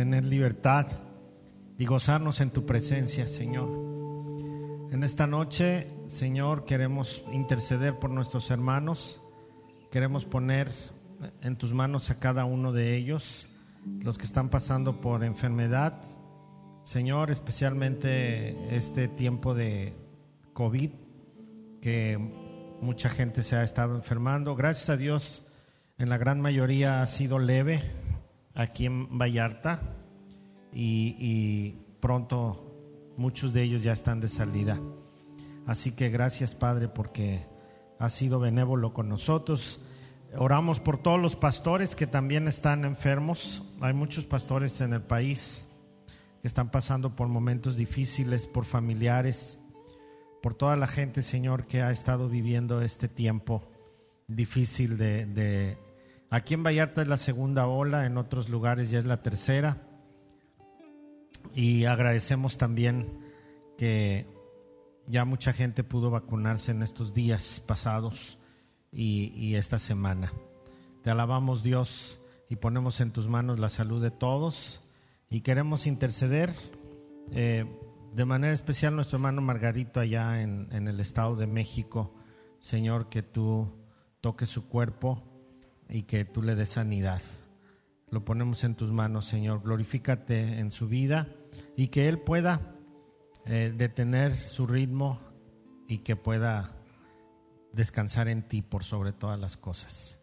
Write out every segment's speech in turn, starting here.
tener libertad y gozarnos en tu presencia, Señor. En esta noche, Señor, queremos interceder por nuestros hermanos, queremos poner en tus manos a cada uno de ellos, los que están pasando por enfermedad, Señor, especialmente este tiempo de COVID, que mucha gente se ha estado enfermando. Gracias a Dios, en la gran mayoría ha sido leve aquí en Vallarta y, pronto muchos de ellos ya están de salida. Así que gracias Padre porque ha sido benévolo con nosotros. Oramos por todos los pastores que también están enfermos. Hay muchos pastores en el país que están pasando por momentos difíciles, por familiares, por toda la gente, Señor, que ha estado viviendo este tiempo difícil de, Aquí en Vallarta es la segunda ola, en otros lugares ya es la tercera. Y agradecemos también que ya mucha gente pudo vacunarse en estos días pasados y, esta semana. Te alabamos Dios y ponemos en tus manos la salud de todos y queremos interceder eh, de manera especial nuestro hermano Margarito allá en, en, el Estado de México. Señor, que tú toques su cuerpo y que tú le des sanidad. Lo ponemos en tus manos, Señor. Glorifícate en su vida y que Él pueda eh, detener su ritmo y que pueda descansar en ti por sobre todas las cosas.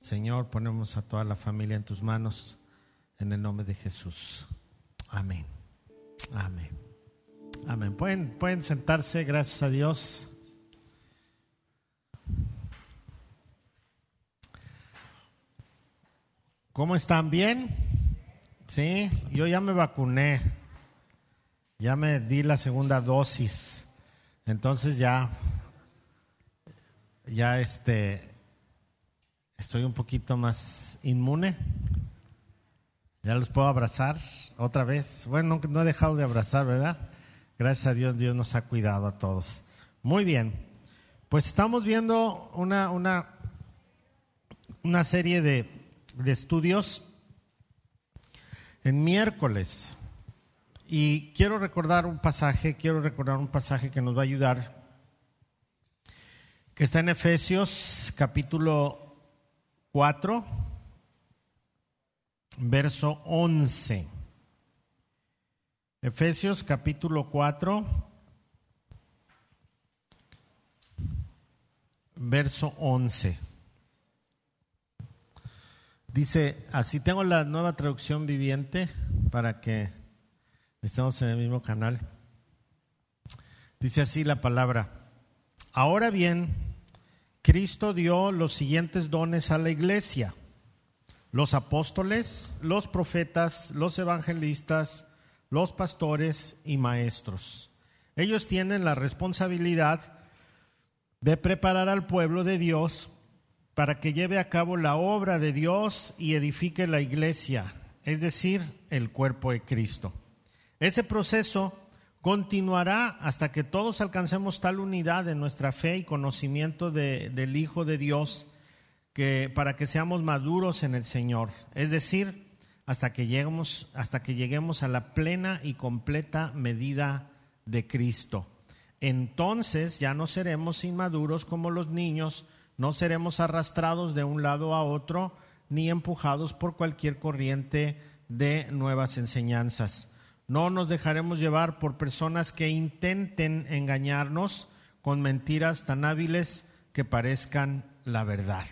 Señor, ponemos a toda la familia en tus manos en el nombre de Jesús. Amén. Amén. Amén. Pueden, pueden sentarse, gracias a Dios. ¿Cómo están? ¿Bien? Sí, yo ya me vacuné. Ya me di la segunda dosis. Entonces ya, ya este, estoy un poquito más inmune. Ya los puedo abrazar otra vez. Bueno, no he dejado de abrazar, ¿verdad? Gracias a Dios, Dios nos ha cuidado a todos. Muy bien. Pues estamos viendo una, una, una serie de, de estudios en miércoles. Y quiero recordar un pasaje, quiero recordar un pasaje que nos va a ayudar, que está en Efesios capítulo 4 verso 11. Efesios capítulo 4, verso 11. Dice, así tengo la nueva traducción viviente para que estemos en el mismo canal. Dice así la palabra. Ahora bien, Cristo dio los siguientes dones a la iglesia los apóstoles, los profetas, los evangelistas, los pastores y maestros. Ellos tienen la responsabilidad de preparar al pueblo de Dios para que lleve a cabo la obra de Dios y edifique la iglesia, es decir, el cuerpo de Cristo. Ese proceso continuará hasta que todos alcancemos tal unidad en nuestra fe y conocimiento del Hijo de Dios que para que seamos maduros en el Señor, es decir, hasta que lleguemos hasta que lleguemos a la plena y completa medida de Cristo. Entonces ya no seremos inmaduros como los niños, no seremos arrastrados de un lado a otro ni empujados por cualquier corriente de nuevas enseñanzas. No nos dejaremos llevar por personas que intenten engañarnos con mentiras tan hábiles que parezcan la verdad.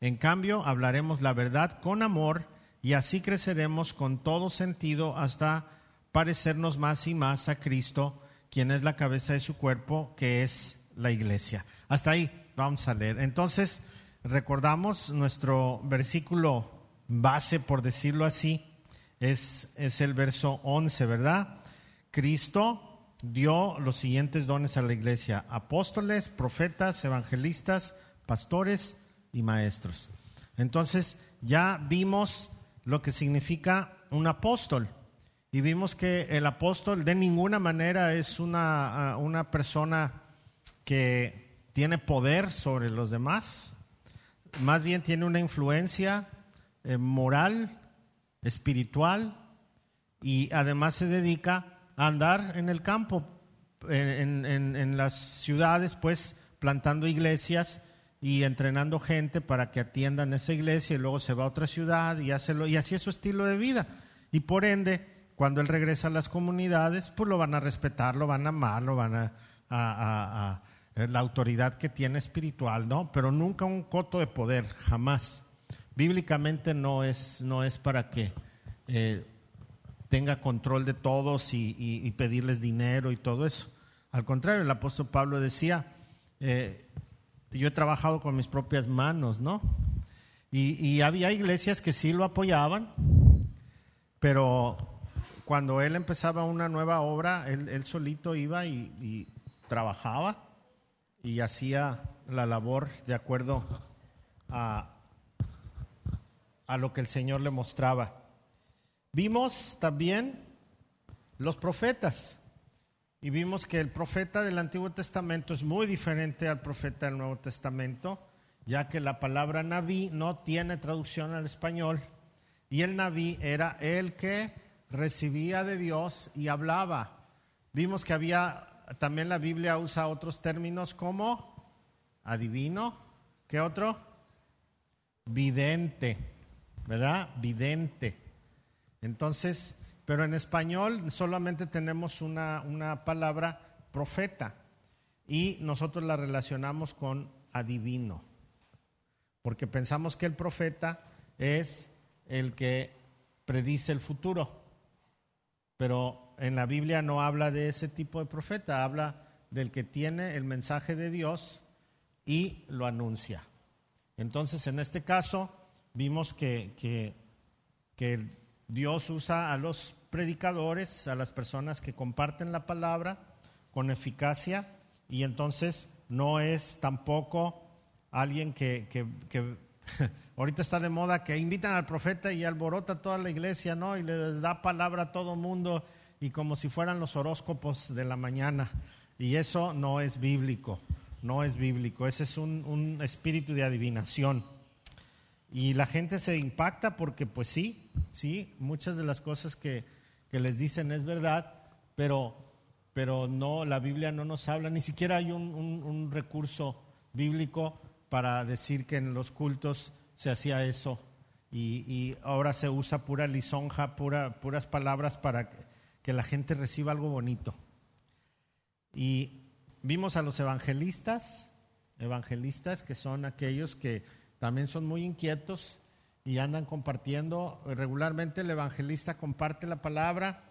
En cambio, hablaremos la verdad con amor y así creceremos con todo sentido hasta parecernos más y más a Cristo, quien es la cabeza de su cuerpo, que es la iglesia. Hasta ahí vamos a leer. Entonces, recordamos nuestro versículo base, por decirlo así, es, es el verso 11, ¿verdad? Cristo dio los siguientes dones a la iglesia, apóstoles, profetas, evangelistas, pastores, y maestros. Entonces ya vimos lo que significa un apóstol y vimos que el apóstol de ninguna manera es una, ah, una persona que tiene poder sobre los demás, más bien tiene una influencia eh, moral, espiritual, y además se dedica a andar en el campo, en, en las ciudades, pues plantando iglesias y entrenando gente para que atiendan esa iglesia y luego se va a otra ciudad y, y así es su estilo de vida. Y por ende, cuando él regresa a las comunidades, pues lo van a respetar, lo van a amar, lo van a, a, la autoridad que tiene espiritual, ¿no? Pero nunca un coto de poder, jamás. Bíblicamente no es, no es para que eh, tenga control de todos y, pedirles dinero y todo eso. Al contrario, el apóstol Pablo decía, eh, yo he trabajado con mis propias manos, ¿no? Y, había iglesias que sí lo apoyaban, pero cuando él empezaba una nueva obra, él, solito iba y, trabajaba y hacía la labor de acuerdo a, a lo que el Señor le mostraba. Vimos también los profetas. Y vimos que el profeta del Antiguo Testamento es muy diferente al profeta del Nuevo Testamento, ya que la palabra Naví no tiene traducción al español. Y el Naví era el que recibía de Dios y hablaba. Vimos que había, también la Biblia usa otros términos como adivino, ¿qué otro? Vidente, ¿verdad? Vidente. Entonces, pero en español solamente tenemos una, una palabra profeta y nosotros la relacionamos con adivino, porque pensamos que el profeta es el que predice el futuro, pero en la Biblia no habla de ese tipo de profeta, habla del que tiene el mensaje de Dios y lo anuncia. Entonces, en este caso, vimos que, que, que Dios usa a los predicadores, a las personas que comparten la palabra con eficacia y entonces no es tampoco alguien que, ahorita está de moda que invitan al profeta y alborota toda la iglesia, ¿no? Y les da palabra a todo mundo y como si fueran los horóscopos de la mañana. Y eso no es bíblico, no es bíblico, ese es un, un espíritu de adivinación. Y la gente se impacta porque pues sí, sí, muchas de las cosas que, les dicen es verdad, pero, pero no, la Biblia no nos habla, ni siquiera hay un, recurso bíblico para decir que en los cultos se hacía eso. Y, ahora se usa pura lisonja, pura, puras palabras para que la gente reciba algo bonito. Y vimos a los evangelistas, evangelistas que son aquellos que también son muy inquietos y andan compartiendo. Regularmente el evangelista comparte la palabra,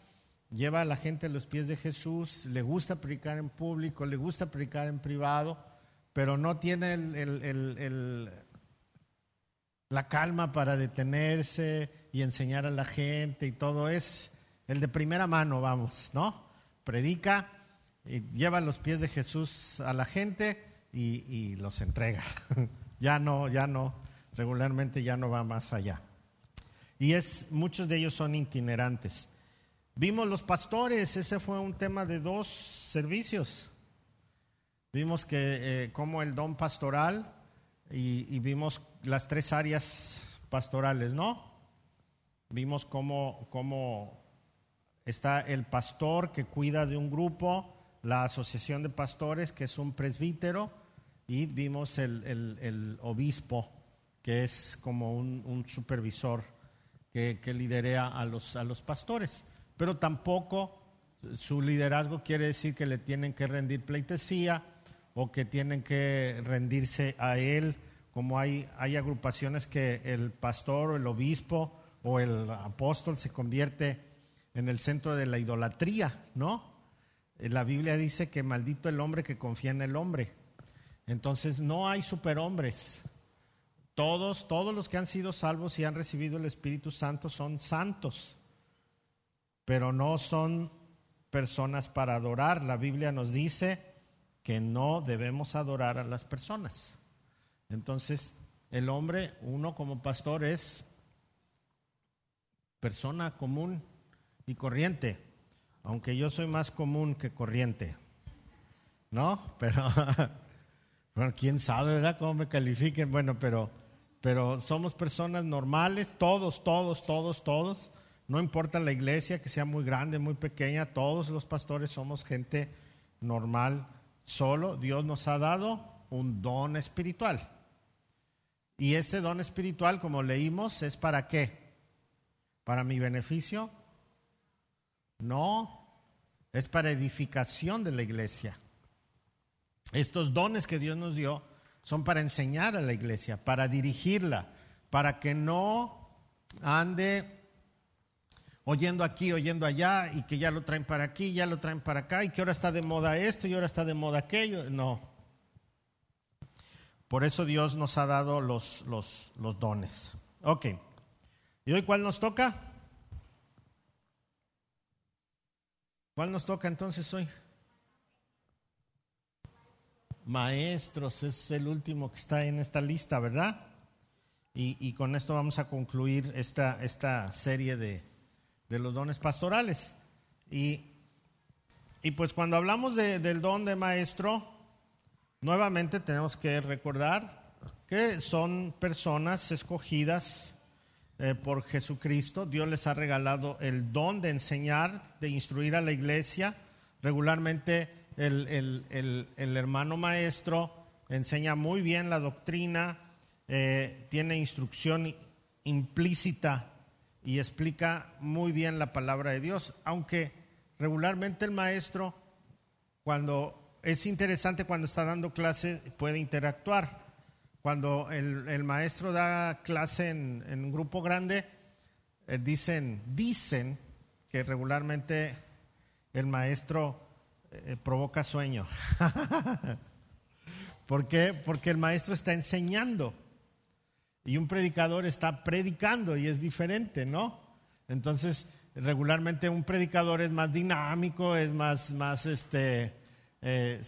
lleva a la gente a los pies de Jesús, le gusta predicar en público, le gusta predicar en privado, pero no tiene la calma para detenerse y enseñar a la gente y todo es el de primera mano, vamos, ¿no? Predica, y lleva los pies de Jesús a la gente y, y los entrega. ya no, ya no, regularmente ya no va más allá. Y es, muchos de ellos son itinerantes. Vimos los pastores, ese fue un tema de dos servicios. Vimos que eh, como el don pastoral y, vimos las tres áreas pastorales, ¿no? Vimos cómo, cómo está el pastor que cuida de un grupo, la asociación de pastores que es un presbítero, y vimos el, obispo, que es como un, supervisor que, que a los, a los pastores. Pero tampoco su liderazgo quiere decir que le tienen que rendir pleitesía o que tienen que rendirse a él, como hay, agrupaciones que el pastor o el obispo o el apóstol se convierte en el centro de la idolatría, ¿no? La Biblia dice que maldito el hombre que confía en el hombre. Entonces no hay superhombres. Todos, todos los que han sido salvos y han recibido el Espíritu Santo son santos, pero no son personas para adorar. La Biblia nos dice que no debemos adorar a las personas. Entonces, el hombre, uno como pastor, es persona común y corriente, aunque yo soy más común que corriente, ¿no? Pero quién sabe, ¿verdad? Cómo me califiquen. Bueno, pero, pero somos personas normales, todos, todos, todos, todos, No importa la iglesia que sea muy grande, muy pequeña, todos los pastores somos gente normal. Solo Dios nos ha dado un don espiritual. Y ese don espiritual, como leímos, es para qué? ¿Para mi beneficio? No, es para edificación de la iglesia. Estos dones que Dios nos dio son para enseñar a la iglesia, para dirigirla, para que no ande oyendo aquí, oyendo allá, y que ya lo traen para aquí, ya lo traen para acá, y que ahora está de moda esto y ahora está de moda aquello. No. Por eso Dios nos ha dado los, los, dones. Ok. ¿Y hoy cuál nos toca? ¿Cuál nos toca entonces hoy? Maestros, es el último que está en esta lista, ¿verdad? Y, con esto vamos a concluir esta, esta serie de, de los dones pastorales. Y, y pues cuando hablamos del don de maestro, nuevamente tenemos que recordar que son personas escogidas eh, por Jesucristo. Dios les ha regalado el don de enseñar, de instruir a la iglesia. Regularmente el, hermano maestro enseña muy bien la doctrina, eh, tiene instrucción implícita y explica muy bien la palabra de Dios, aunque regularmente el maestro, cuando es interesante cuando está dando clase, puede interactuar. Cuando el, maestro da clase en, un grupo grande, eh, dicen, dicen que regularmente el maestro eh, provoca sueño. ¿Por qué? Porque el maestro está enseñando y un predicador está predicando y es diferente, ¿no? Entonces, regularmente un predicador es más dinámico, es más, más este, eh,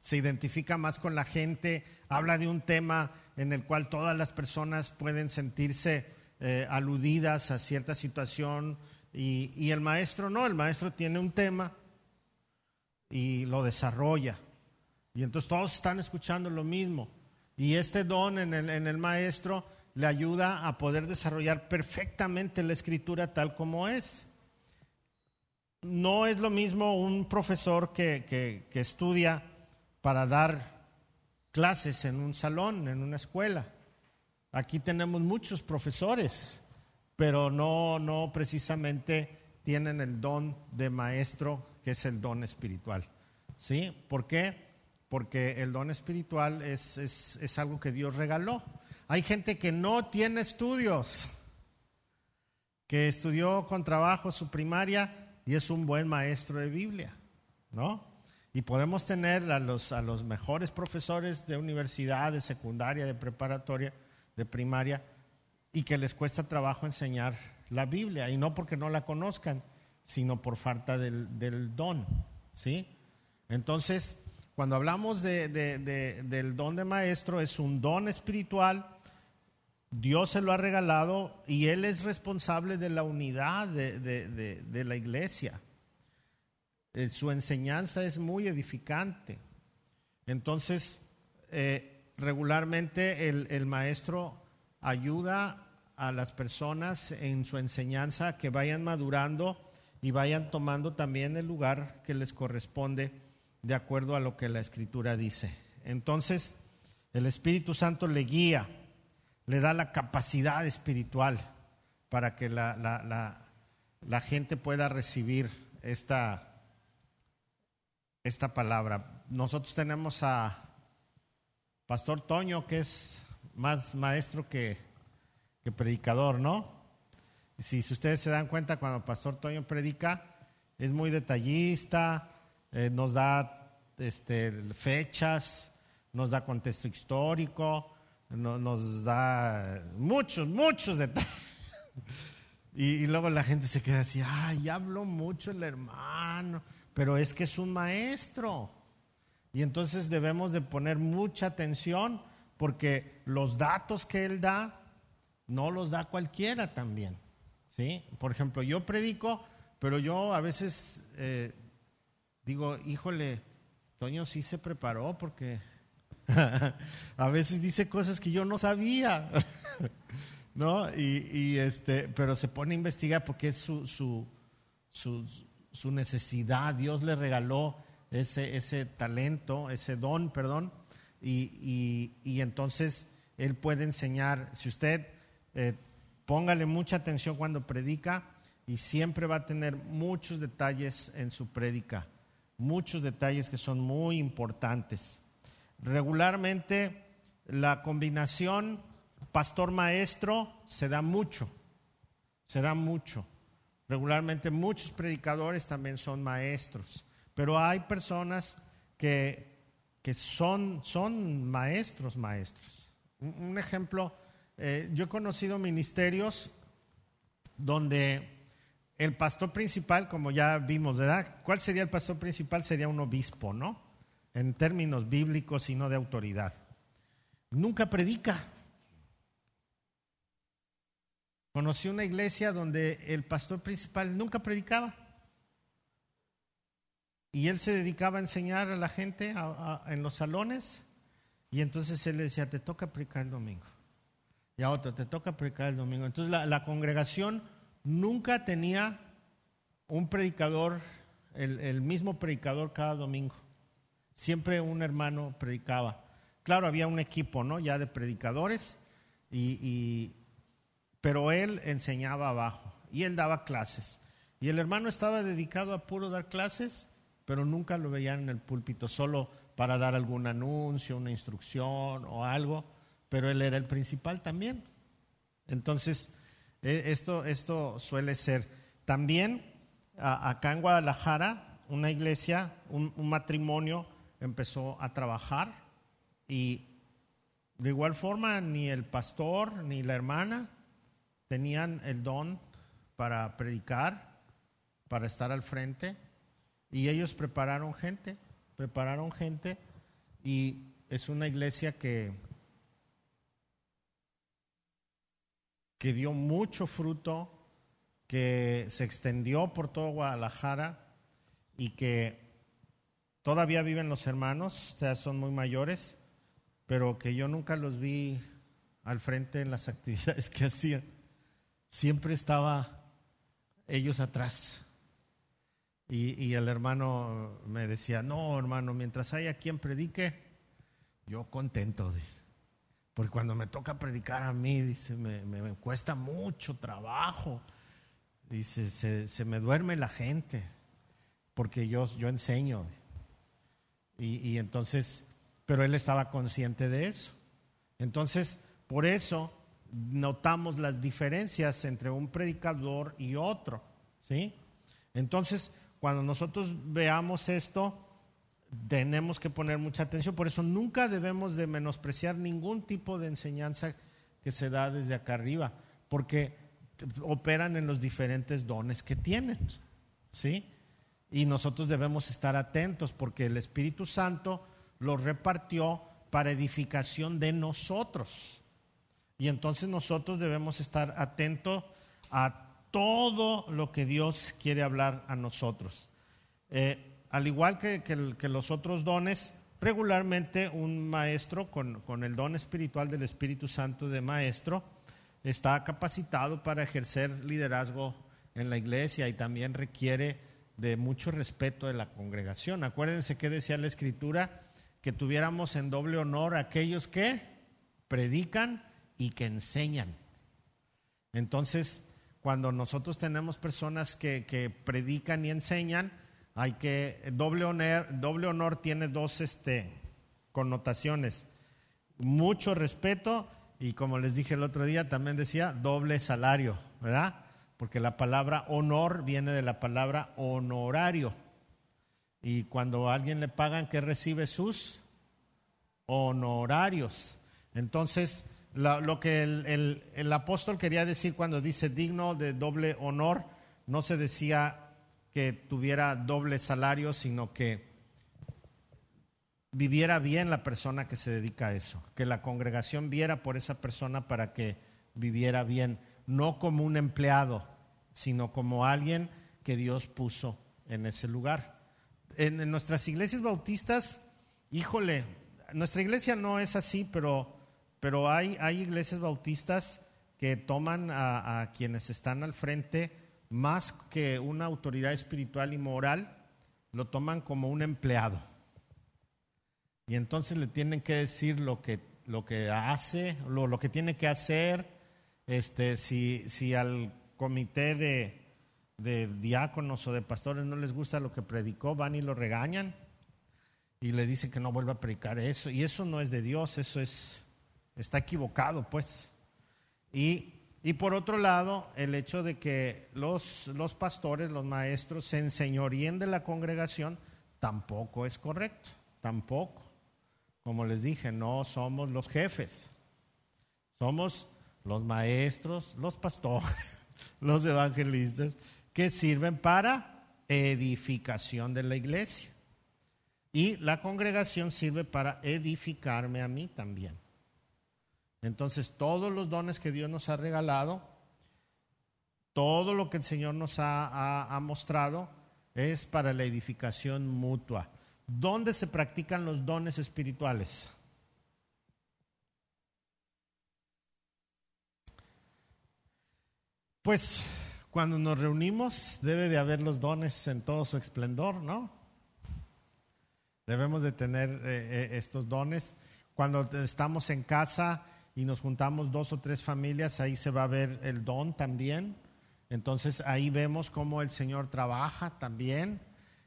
se identifica más con la gente, habla de un tema en el cual todas las personas pueden sentirse eh, aludidas a cierta situación y el maestro no, el maestro tiene un tema y lo desarrolla. Y entonces todos están escuchando lo mismo. Y este don en el, maestro le ayuda a poder desarrollar perfectamente la escritura tal como es. No es lo mismo un profesor que, que, estudia para dar clases en un salón, en una escuela. Aquí tenemos muchos profesores, pero no, no precisamente tienen el don de maestro, que es el don espiritual. ¿Sí? ¿Por qué? porque el don espiritual es, es, algo que Dios regaló. Hay gente que no tiene estudios, que estudió con trabajo su primaria y es un buen maestro de Biblia, ¿no? Y podemos tener a los, a los mejores profesores de universidad, de secundaria, de preparatoria, de primaria, y que les cuesta trabajo enseñar la Biblia, y no porque no la conozcan, sino por falta del, del don, ¿sí? Entonces, cuando hablamos del don de maestro, es un don espiritual. Dios se lo ha regalado y Él es responsable de la unidad de, la iglesia. Eh, su enseñanza es muy edificante. Entonces, eh, regularmente el, el, maestro ayuda a las personas en su enseñanza que vayan madurando y vayan tomando también el lugar que les corresponde de acuerdo a lo que la escritura dice. Entonces, el Espíritu Santo le guía, le da la capacidad espiritual para que la, la, gente pueda recibir esta, esta palabra. Nosotros tenemos a Pastor Toño, que es más maestro que, que predicador, ¿no? Si, si ustedes se dan cuenta, cuando Pastor Toño predica, es muy detallista, eh, nos da este, fechas, nos da contexto histórico, nos da muchos, muchos detalles. Y, luego la gente se queda así, ay, habló mucho el hermano, pero es que es un maestro. Y entonces debemos de poner mucha atención porque los datos que él da no los da cualquiera también. ¿sí? Por ejemplo, yo predico, pero yo a veces eh, digo, híjole, Toño sí se preparó porque a veces dice cosas que yo no sabía. ¿no? Y, este, pero se pone a investigar porque es su, su, su, necesidad. Dios le regaló ese, ese talento, ese don, perdón, y, y, entonces él puede enseñar. Si usted eh, póngale mucha atención cuando predica y siempre va a tener muchos detalles en su prédica, muchos detalles que son muy importantes. Regularmente la combinación pastor maestro se da mucho, se da mucho. Regularmente muchos predicadores también son maestros, pero hay personas que, que son, son maestros, maestros. Un, ejemplo, eh, yo he conocido ministerios donde el pastor principal, como ya vimos, ¿verdad? ¿Cuál sería el pastor principal? Sería un obispo, ¿no? En términos bíblicos y no de autoridad. Nunca predica. Conocí una iglesia donde el pastor principal nunca predicaba. Y él se dedicaba a enseñar a la gente en los salones. Y entonces él le decía, te toca predicar el domingo. Y a otro, te toca predicar el domingo. Entonces la, congregación nunca tenía un predicador, el, mismo predicador cada domingo. Siempre un hermano predicaba. Claro, había un equipo, ¿no? Ya de predicadores. y, pero él enseñaba abajo y él daba clases. Y el hermano estaba dedicado a puro dar clases, pero nunca lo veían en el púlpito, solo para dar algún anuncio, una instrucción o algo, pero él era el principal también. Entonces, e, esto, esto suele ser. También acá en Guadalajara, una iglesia, un matrimonio empezó a trabajar y de igual forma ni el pastor ni la hermana tenían el don para predicar, para estar al frente, y ellos prepararon gente, prepararon gente, y es una iglesia que, que dio mucho fruto, que se extendió por todo Guadalajara y que todavía viven los hermanos, ustedes son muy mayores, pero que yo nunca los vi al frente en las actividades que hacían siempre estaba ellos atrás. Y, el hermano me decía, no, hermano, mientras haya quien predique, yo contento, dice. Porque cuando me toca predicar a mí, dice, me, cuesta mucho trabajo. Dice, se, me duerme la gente, porque yo, yo enseño. Y, entonces, pero él estaba consciente de eso. Entonces, por eso notamos las diferencias entre un predicador y otro, ¿sí? Entonces, cuando nosotros veamos esto, tenemos que poner mucha atención, por eso nunca debemos de menospreciar ningún tipo de enseñanza que se da desde acá arriba, porque operan en los diferentes dones que tienen, ¿sí? Y nosotros debemos estar atentos porque el Espíritu Santo los repartió para edificación de nosotros. Y entonces nosotros debemos estar atentos a todo lo que Dios quiere hablar a nosotros. Eh, al igual que, los otros dones, regularmente un maestro con, con, el don espiritual del Espíritu Santo de maestro está capacitado para ejercer liderazgo en la iglesia y también requiere de mucho respeto de la congregación. Acuérdense que decía la Escritura que tuviéramos en doble honor a aquellos que predican y que enseñan. Entonces, cuando nosotros tenemos personas que, predican y enseñan, hay que, doble honor, doble honor tiene dos este, connotaciones. Mucho respeto y como les dije el otro día, también decía doble salario, ¿verdad? Porque la palabra honor viene de la palabra honorario. Y cuando a alguien le pagan, ¿qué recibe sus honorarios? Entonces, lo que el, apóstol quería decir cuando dice digno de doble honor, no se decía que tuviera doble salario, sino que viviera bien la persona que se dedica a eso, que la congregación viera por esa persona para que viviera bien, no como un empleado, sino como alguien que Dios puso en ese lugar. en nuestras iglesias bautistas, híjole, nuestra iglesia no es así, pero pero hay, hay iglesias bautistas que toman a, quienes están al frente más que una autoridad espiritual y moral, lo toman como un empleado. Y entonces le tienen que decir lo que, lo que hace, lo, lo que tiene que hacer. Este, si, si al comité de, diáconos o de pastores no les gusta lo que predicó, van y lo regañan y le dicen que no vuelva a predicar eso. Y eso no es de Dios, eso es, está equivocado, pues. Y, y por otro lado, el hecho de que los, los pastores, los maestros, se enseñoríen de la congregación, tampoco es correcto, tampoco. Como les dije, no somos los jefes, somos los maestros, los pastores, los evangelistas, que sirven para edificación de la iglesia. Y la congregación sirve para edificarme a mí también. Entonces, todos los dones que Dios nos ha regalado, todo lo que el Señor nos ha, mostrado, es para la edificación mutua. ¿Dónde se practican los dones espirituales? Pues cuando nos reunimos debe de haber los dones en todo su esplendor, ¿no? Debemos de tener eh, eh, estos dones. Cuando estamos en casa y nos juntamos dos o tres familias, ahí se va a ver el don también. Entonces ahí vemos cómo el Señor trabaja también.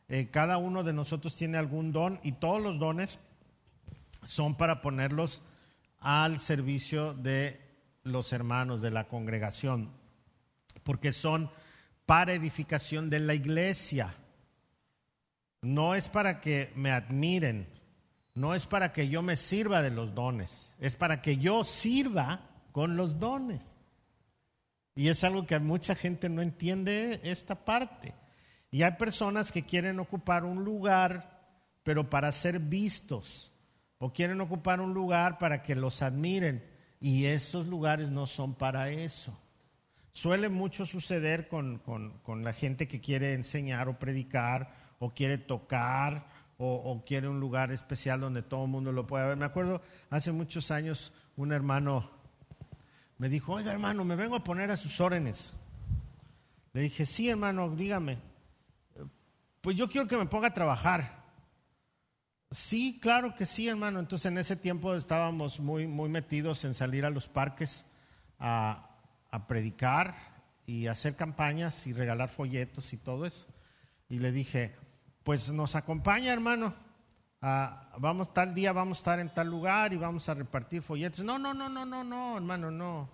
Eh, cada uno de nosotros tiene algún don y todos los dones son para ponerlos al servicio de los hermanos de la congregación porque son para edificación de la iglesia. No es para que me admiren, no es para que yo me sirva de los dones, es para que yo sirva con los dones. Y es algo que mucha gente no entiende esta parte. Y hay personas que quieren ocupar un lugar, pero para ser vistos, o quieren ocupar un lugar para que los admiren. Y esos lugares no son para eso. Suele mucho suceder con, la gente que quiere enseñar o predicar o quiere tocar o, quiere un lugar especial donde todo el mundo lo pueda ver. Me acuerdo hace muchos años un hermano me dijo, oiga hermano, me vengo a poner a sus órdenes. Le dije, sí hermano, dígame. Pues yo quiero que me ponga a trabajar. Sí, claro que sí, hermano. Entonces en ese tiempo estábamos muy, muy metidos en salir a los parques a, a predicar y hacer campañas y regalar folletos y todo eso. Y le dije, pues nos acompaña hermano, vamos tal día vamos a estar en tal lugar y vamos a repartir folletos. No, no, no, no, no, no, hermano, no.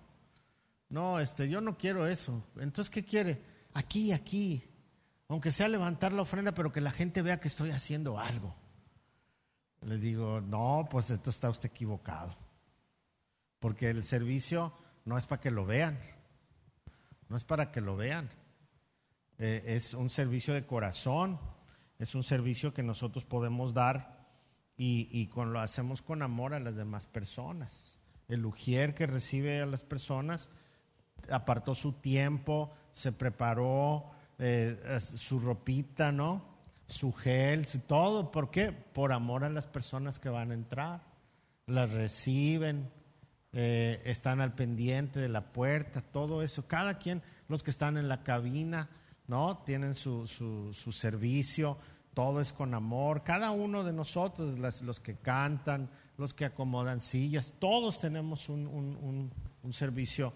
No, este, yo no quiero eso. Entonces, ¿qué quiere? Aquí, aquí. Aunque sea levantar la ofrenda, pero que la gente vea que estoy haciendo algo. Le digo, no, pues esto está usted equivocado. Porque el servicio no es para que lo vean, no es para que lo vean. Eh, es un servicio de corazón, es un servicio que nosotros podemos dar y, con, lo hacemos con amor a las demás personas. El ujier que recibe a las personas apartó su tiempo, se preparó eh, su ropita, ¿no? Su gel, su todo. ¿Por qué? Por amor a las personas que van a entrar. Las reciben, eh, están al pendiente de la puerta, todo eso. Cada quien, los que están en la cabina, ¿no? Tienen su, su, servicio, todo es con amor. Cada uno de nosotros, los que cantan, los que acomodan sillas, todos tenemos un, un servicio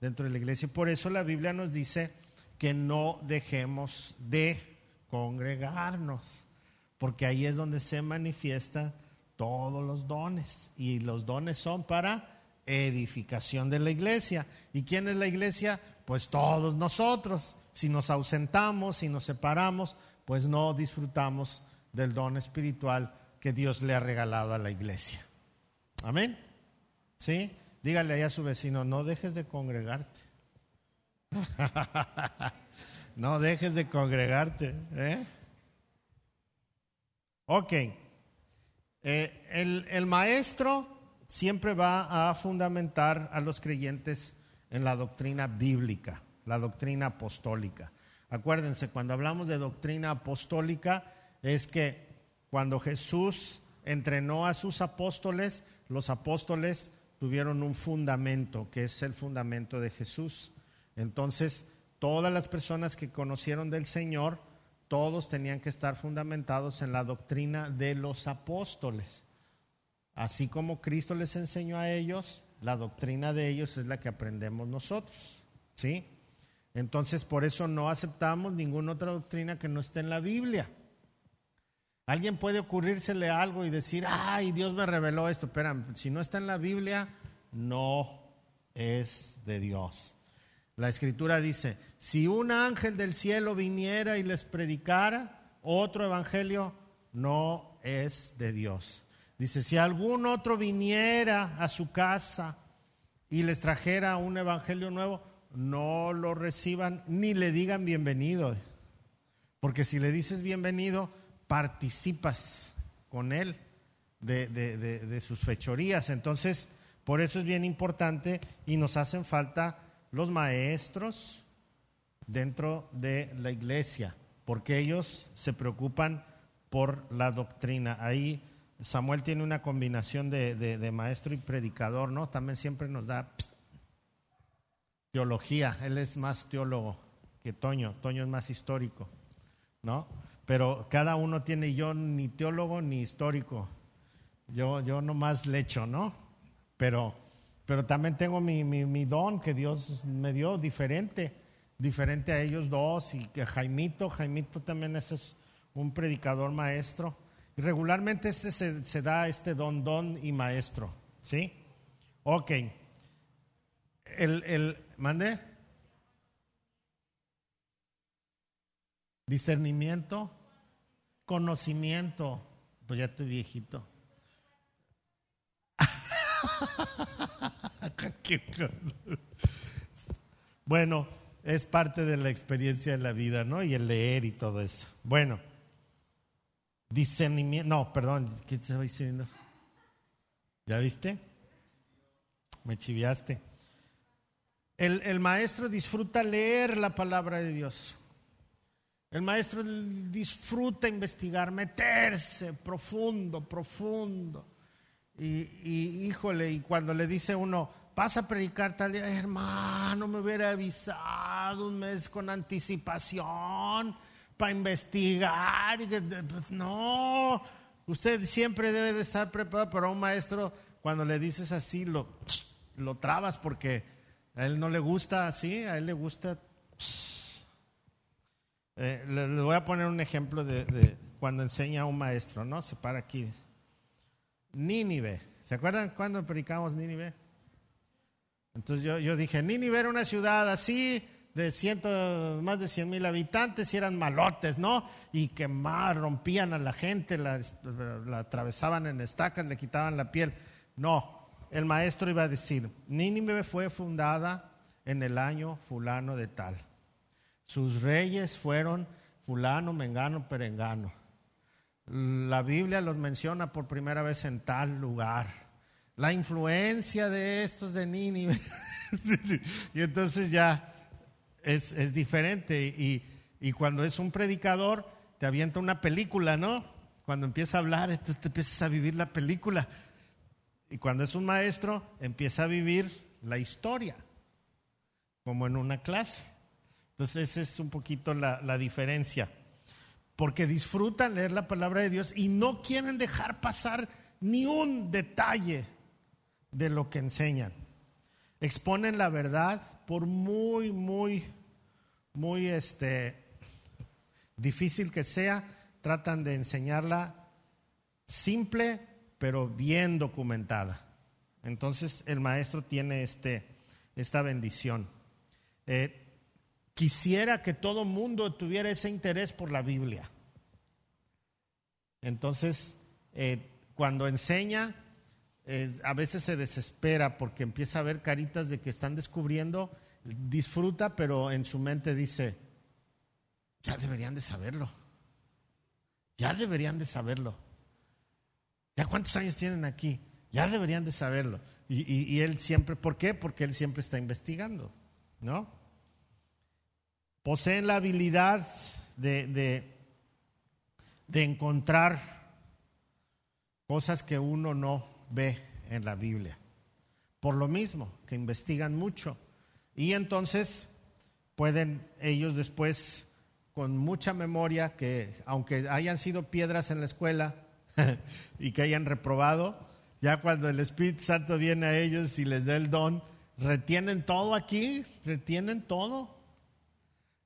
dentro de la iglesia. Por eso la Biblia nos dice que no dejemos de congregarnos, porque ahí es donde se manifiestan todos los dones. Y los dones son para edificación de la iglesia. ¿Y quién es la iglesia? Pues todos nosotros. Si nos ausentamos, si nos separamos, pues no disfrutamos del don espiritual que Dios le ha regalado a la iglesia. Amén. ¿Sí? Dígale ahí a su vecino, no dejes de congregarte. no dejes de congregarte. ¿eh? Ok. Eh, el, el maestro siempre va a fundamentar a los creyentes en la doctrina bíblica, la doctrina apostólica. Acuérdense, cuando hablamos de doctrina apostólica, es que cuando Jesús entrenó a sus apóstoles, los apóstoles tuvieron un fundamento, que es el fundamento de Jesús. Entonces, todas las personas que conocieron del Señor, todos tenían que estar fundamentados en la doctrina de los apóstoles. Así como Cristo les enseñó a ellos, la doctrina de ellos es la que aprendemos nosotros. ¿Sí? Entonces, por eso no aceptamos ninguna otra doctrina que no esté en la Biblia. Alguien puede ocurrírsele algo y decir, ay, Dios me reveló esto. Pero si no está en la Biblia, no es de Dios. La escritura dice, si un ángel del cielo viniera y les predicara otro evangelio, no es de Dios. Dice, si algún otro viniera a su casa y les trajera un evangelio nuevo, no lo reciban ni le digan bienvenido. Porque si le dices bienvenido, participas con él de, sus fechorías. Entonces, por eso es bien importante y nos hacen falta los maestros dentro de la iglesia, porque ellos se preocupan por la doctrina. Ahí Samuel tiene una combinación de, maestro y predicador, ¿no? También siempre nos da teología. Él es más teólogo que Toño. Toño es más histórico, ¿no? Pero cada uno tiene, yo ni teólogo ni histórico. Yo, yo nomás le echo, ¿no? Pero, pero también tengo mi, mi, don que Dios me dio diferente, diferente a ellos dos. Y que Jaimito, Jaimito también es un predicador maestro. Regularmente este se, da este don, don y maestro, ¿sí? Ok. El, el, ¿Mande? Discernimiento conocimiento. Pues ya estoy viejito. bueno, es parte de la experiencia de la vida, ¿no? Y el leer y todo eso. Bueno, discernimiento. No, perdón, ¿qué estaba diciendo? ¿Ya viste? Me chiviaste. El, el maestro disfruta leer la palabra de Dios. El maestro disfruta investigar, meterse profundo, profundo. Y, híjole, y cuando le dice uno, vas a predicar tal día, hermano, me hubiera avisado un mes con anticipación para investigar. Y pues, no, usted siempre debe de estar preparado, pero a un maestro, cuando le dices así, lo, lo trabas porque a él no le gusta así, a él le gusta... Eh, les voy a poner un ejemplo de, cuando enseña a un maestro, ¿no? Se para aquí. Nínive. ¿Se acuerdan cuando predicamos Nínive? Entonces yo, yo dije, Nínive era una ciudad así, de ciento, más de 100 mil habitantes y eran malotes, ¿no? Y que más rompían a la gente, la, la, atravesaban en estacas, le quitaban la piel. No, el maestro iba a decir, Nínive fue fundada en el año fulano de tal. Sus reyes fueron fulano, mengano, perengano. La Biblia los menciona por primera vez en tal lugar. La influencia de estos de Nínive. y entonces ya es, diferente. Y, y, cuando es un predicador, te avienta una película, ¿no? Cuando empieza a hablar, entonces te empiezas a vivir la película. Y cuando es un maestro, empieza a vivir la historia, como en una clase. Entonces esa es un poquito la, diferencia. Porque disfrutan leer la palabra de Dios y no quieren dejar pasar ni un detalle de lo que enseñan. Exponen la verdad por muy, muy, muy este, difícil que sea, tratan de enseñarla simple, pero bien documentada. Entonces el maestro tiene este, esta bendición. Eh, quisiera que todo mundo tuviera ese interés por la Biblia. Entonces, eh, cuando enseña, eh, a veces se desespera porque empieza a ver caritas de que están descubriendo, disfruta, pero en su mente dice, ya deberían de saberlo, ya deberían de saberlo. ¿Ya cuántos años tienen aquí? Ya deberían de saberlo. Y, él siempre, ¿por qué? Porque él siempre está investigando, ¿no? poseen la habilidad de, de, encontrar cosas que uno no ve en la Biblia. por lo mismo, que investigan mucho. Y entonces pueden ellos después, con mucha memoria, que aunque hayan sido piedras en la escuela y que hayan reprobado, ya cuando el Espíritu Santo viene a ellos y les da el don, retienen todo aquí, retienen todo.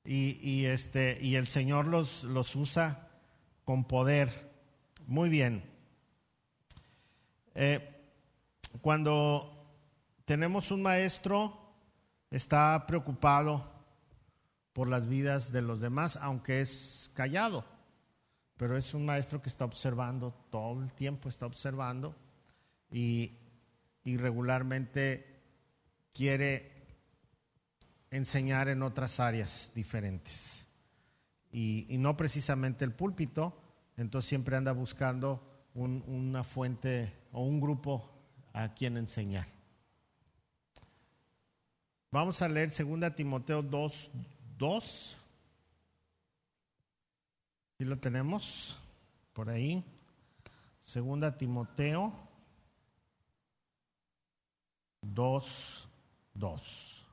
Y, este, y el Señor los, los usa con poder. Muy bien. Eh, cuando tenemos un maestro, está preocupado por las vidas de los demás, aunque es callado, pero es un maestro que está observando todo el tiempo, está observando y, regularmente quiere enseñar en otras áreas diferentes. Y, no precisamente el púlpito, entonces siempre anda buscando una fuente o un grupo a quien enseñar. Vamos a leer 2 Timoteo 2, 2. ¿Sí lo tenemos? Por ahí. 2 Timoteo 2, 2.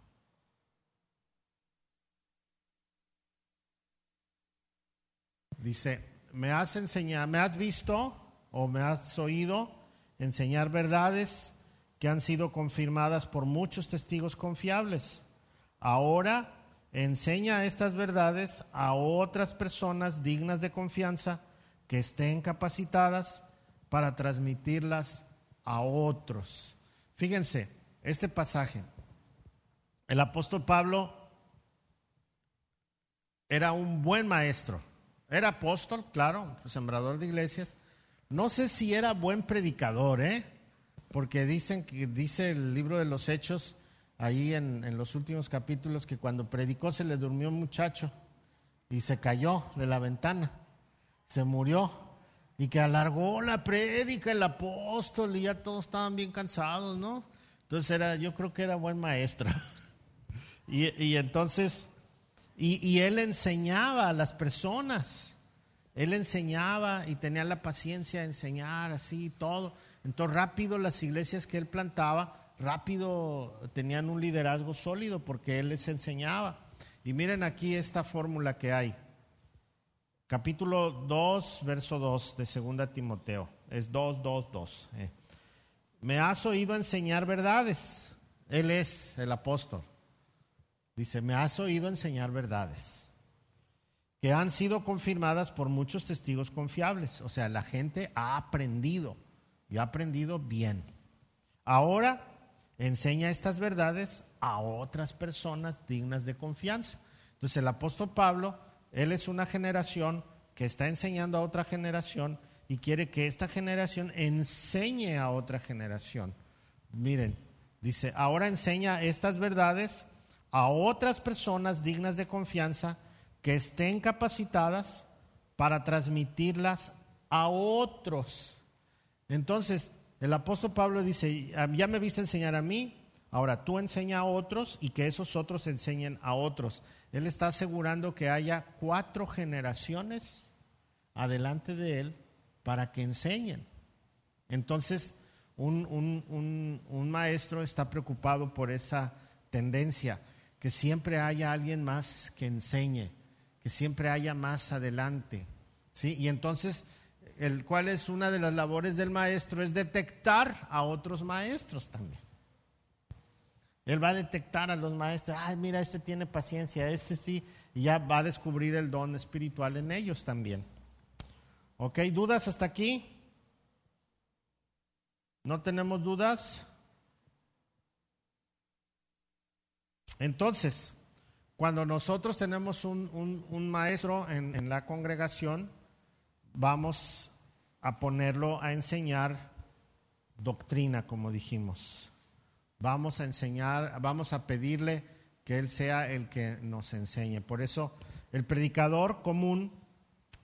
Dice, me has enseñado, me has visto o me has oído enseñar verdades que han sido confirmadas por muchos testigos confiables. Ahora enseña estas verdades a otras personas dignas de confianza que estén capacitadas para transmitirlas a otros. Fíjense, este pasaje, el apóstol Pablo era un buen maestro, era apóstol, claro, sembrador de iglesias. No sé si era buen predicador, ¿eh? porque dicen que dice el libro de los Hechos ahí en, los últimos capítulos que cuando predicó se le durmió un muchacho y se cayó de la ventana, se murió y que alargó la prédica el apóstol y ya todos estaban bien cansados, ¿no? Entonces era, yo creo que era buen maestro. y, entonces, y, y él enseñaba a las personas, él enseñaba y tenía la paciencia de enseñar así todo. Entonces rápido las iglesias que él plantaba, rápido tenían un liderazgo sólido porque él les enseñaba. Y miren aquí esta fórmula que hay. Capítulo 2, verso 2 de 2 Timoteo. Es 2, 2, 2. Me has oído enseñar verdades. Él es el apóstol. Dice, me has oído enseñar verdades que han sido confirmadas por muchos testigos confiables. O sea, la gente ha aprendido y ha aprendido bien. Ahora enseña estas verdades a otras personas dignas de confianza. Entonces el apóstol Pablo, él es una generación que está enseñando a otra generación y quiere que esta generación enseñe a otra generación. Miren, dice, ahora enseña estas verdades a otras personas dignas de confianza que estén capacitadas para transmitirlas a otros entonces, el apóstol Pablo dice, ah, ya me viste enseñar a mí, ahora tú enseña a otros y que esos otros enseñen a otros. Él está asegurando que haya cuatro generaciones adelante de él para que enseñen. Entonces, un, un, maestro está preocupado por esa tendencia, que siempre haya alguien más que enseñe, que siempre haya más adelante. ¿sí? Y entonces el cual es una de las labores del maestro, es detectar a otros maestros también. Él va a detectar a los maestros, ay, mira, este tiene paciencia, este sí, y ya va a descubrir el don espiritual en ellos también. ¿Ok? ¿Dudas hasta aquí? ¿No tenemos dudas? Entonces, cuando nosotros tenemos un, maestro en, en la congregación, vamos a ponerlo a enseñar doctrina, como dijimos. Vamos a enseñar, vamos a pedirle que Él sea el que nos enseñe. Por eso el predicador común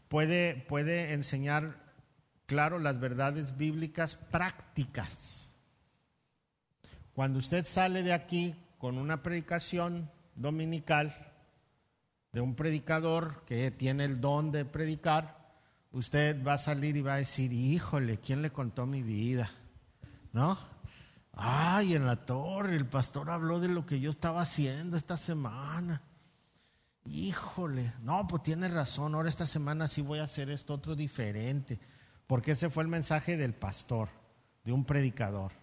puede, puede enseñar, claro, las verdades bíblicas prácticas. Cuando usted sale de aquí con una predicación dominical de un predicador que tiene el don de predicar, usted va a salir y va a decir, híjole, ¿quién le contó mi vida? ¿No? Ay, en la torre, el pastor habló de lo que yo estaba haciendo esta semana. Híjole, no, pues tiene razón, ahora esta semana sí voy a hacer esto otro diferente, porque ese fue el mensaje del pastor, de un predicador.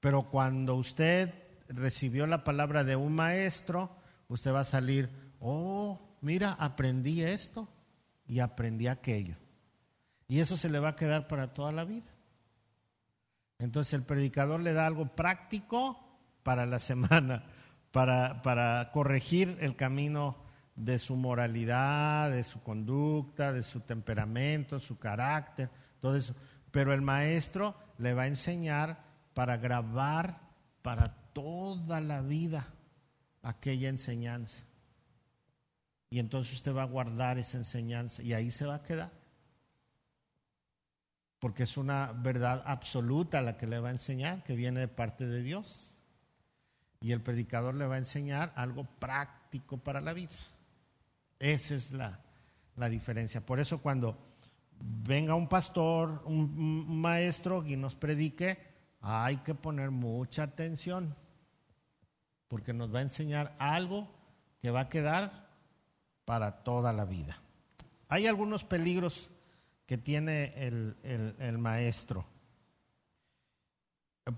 Pero cuando usted recibió la palabra de un maestro, usted va a salir, oh, mira, aprendí esto y aprendí aquello. Y eso se le va a quedar para toda la vida. Entonces el predicador le da algo práctico para la semana, para, para corregir el camino de su moralidad, de su conducta, de su temperamento, su carácter, todo eso. Pero el maestro le va a enseñar para grabar para toda la vida aquella enseñanza. Y entonces usted va a guardar esa enseñanza y ahí se va a quedar. Porque es una verdad absoluta la que le va a enseñar, que viene de parte de Dios. Y el predicador le va a enseñar algo práctico para la vida. Esa es la, diferencia. Por eso cuando venga un pastor, un maestro y nos predique, hay que poner mucha atención, porque nos va a enseñar algo que va a quedar para toda la vida. Hay algunos peligros que tiene el, maestro.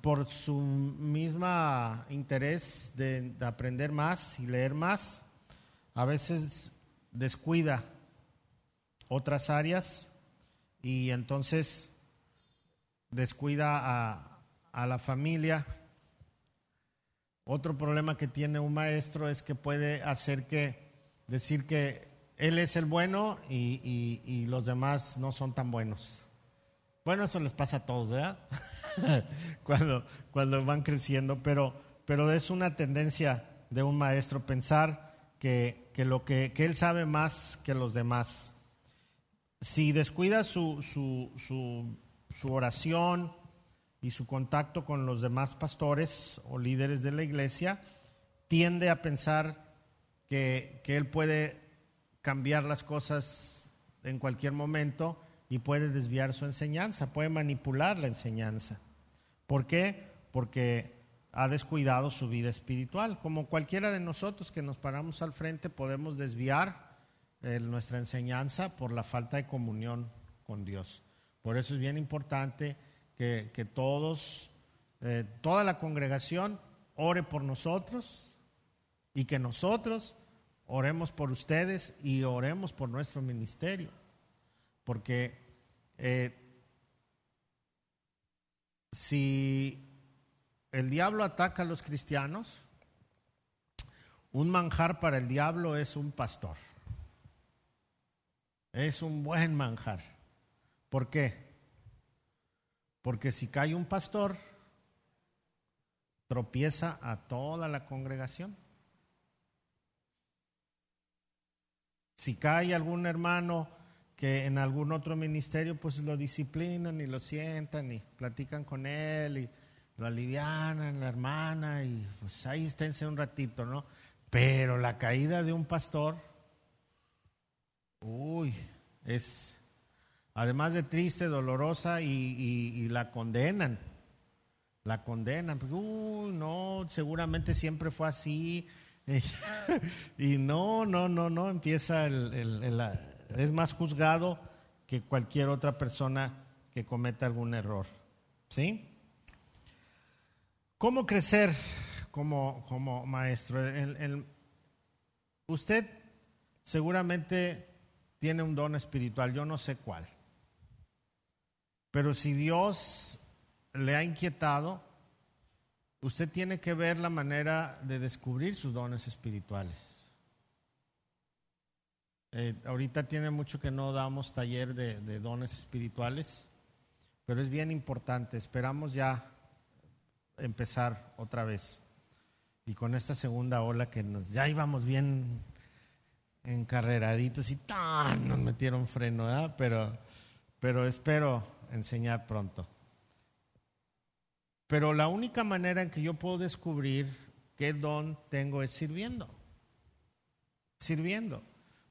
Por su misma interés de, aprender más y leer más, a veces descuida otras áreas y entonces descuida a, a la familia. Otro problema que tiene un maestro es que puede hacer que decir que él es el bueno y, los demás no son tan buenos. Bueno, eso les pasa a todos, ¿verdad? cuando, cuando van creciendo, pero, pero es una tendencia de un maestro pensar que, lo que, él sabe más que los demás. Si descuida su, su, su oración y su contacto con los demás pastores o líderes de la iglesia, tiende a pensar que, él puede cambiar las cosas en cualquier momento y puede desviar su enseñanza, puede manipular la enseñanza. ¿Por qué? Porque ha descuidado su vida espiritual. Como cualquiera de nosotros que nos paramos al frente podemos desviar eh, nuestra enseñanza por la falta de comunión con Dios. Por eso es bien importante que, todos, eh, toda la congregación ore por nosotros y que nosotros oremos por ustedes y oremos por nuestro ministerio. Porque eh, si el diablo ataca a los cristianos, un manjar para el diablo es un pastor. Es un buen manjar. ¿Por qué? Porque si cae un pastor, tropieza a toda la congregación. Si cae algún hermano que en algún otro ministerio, pues lo disciplinan y lo sientan y platican con él y lo alivianan, la hermana, y pues ahí esténse un ratito, ¿no? Pero la caída de un pastor, uy, es además de triste, dolorosa y, la condenan. La condenan. Uy, no, seguramente siempre fue así. y no, no, no, no, empieza el, es más juzgado que cualquier otra persona que cometa algún error. ¿Sí? ¿Cómo crecer como, como maestro? usted seguramente tiene un don espiritual, yo no sé cuál. Pero si Dios le ha inquietado, usted tiene que ver la manera de descubrir sus dones espirituales. Eh, ahorita tiene mucho que no damos taller de, dones espirituales, pero es bien importante. Esperamos ya empezar otra vez. Y con esta segunda ola que nos, ya íbamos bien encarreraditos y tan nos metieron freno, ¿verdad? Pero, pero espero enseñar pronto. Pero la única manera en que yo puedo descubrir qué don tengo es sirviendo. Sirviendo.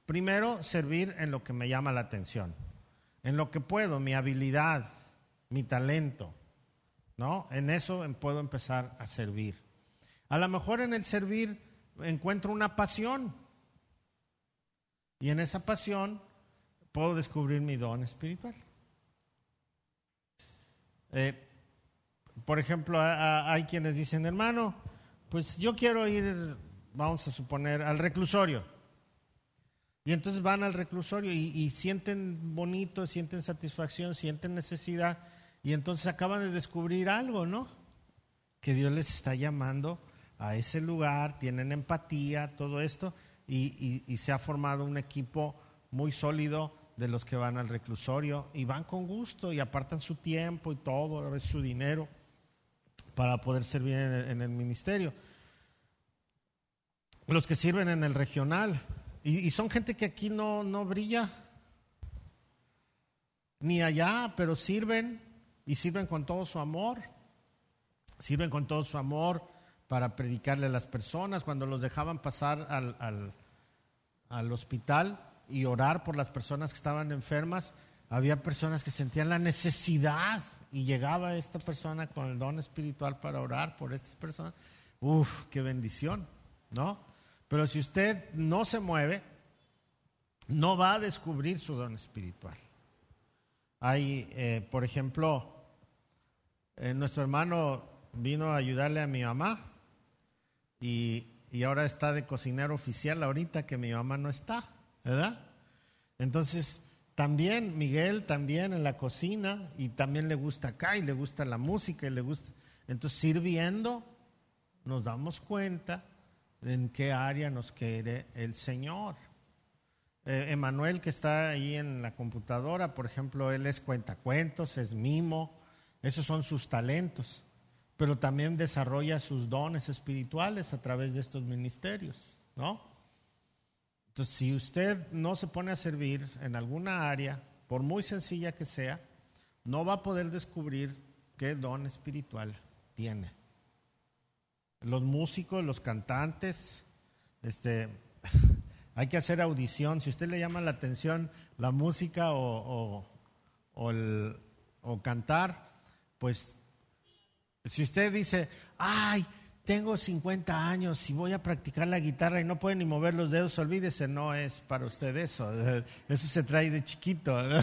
Primero, servir en lo que me llama la atención, en lo que puedo, mi habilidad, mi talento, ¿no? En eso puedo empezar a servir. A lo mejor en el servir encuentro una pasión y en esa pasión puedo descubrir mi don espiritual. Eh, por ejemplo, hay quienes dicen, hermano, pues yo quiero ir, vamos a suponer, al reclusorio. Y entonces van al reclusorio y, sienten bonito, sienten satisfacción, sienten necesidad y entonces acaban de descubrir algo, ¿no? Que Dios les está llamando a ese lugar, tienen empatía, todo esto, y, y se ha formado un equipo muy sólido de los que van al reclusorio y van con gusto y apartan su tiempo y todo, a veces su dinero para poder servir en el, ministerio. Los que sirven en el regional, y, son gente que aquí no, no brilla, ni allá, pero sirven y sirven con todo su amor, sirven con todo su amor para predicarle a las personas. Cuando los dejaban pasar al, al, al hospital y orar por las personas que estaban enfermas, había personas que sentían la necesidad y llegaba esta persona con el don espiritual para orar por estas personas, ¡uf! ¡Qué bendición! ¿No? Pero si usted no se mueve, no va a descubrir su don espiritual. Hay, eh, por ejemplo, eh, nuestro hermano vino a ayudarle a mi mamá y, y ahora está de cocinero oficial ahorita que mi mamá no está, ¿verdad? Entonces, también Miguel, también en la cocina, y también le gusta acá, y le gusta la música, y le gusta. Entonces, sirviendo, nos damos cuenta en qué área nos quiere el Señor. Eh, Emanuel, que está ahí en la computadora, por ejemplo, él es cuentacuentos, es mimo, esos son sus talentos, pero también desarrolla sus dones espirituales a través de estos ministerios, ¿no? Entonces, si usted no se pone a servir en alguna área, por muy sencilla que sea, no va a poder descubrir qué don espiritual tiene. Los músicos, los cantantes, este, hay que hacer audición. Si usted le llama la atención la música o, o cantar, pues si usted dice, ay, tengo 50 años y voy a practicar la guitarra y no puedo ni mover los dedos, olvídese, no es para usted eso. Eso se trae de chiquito.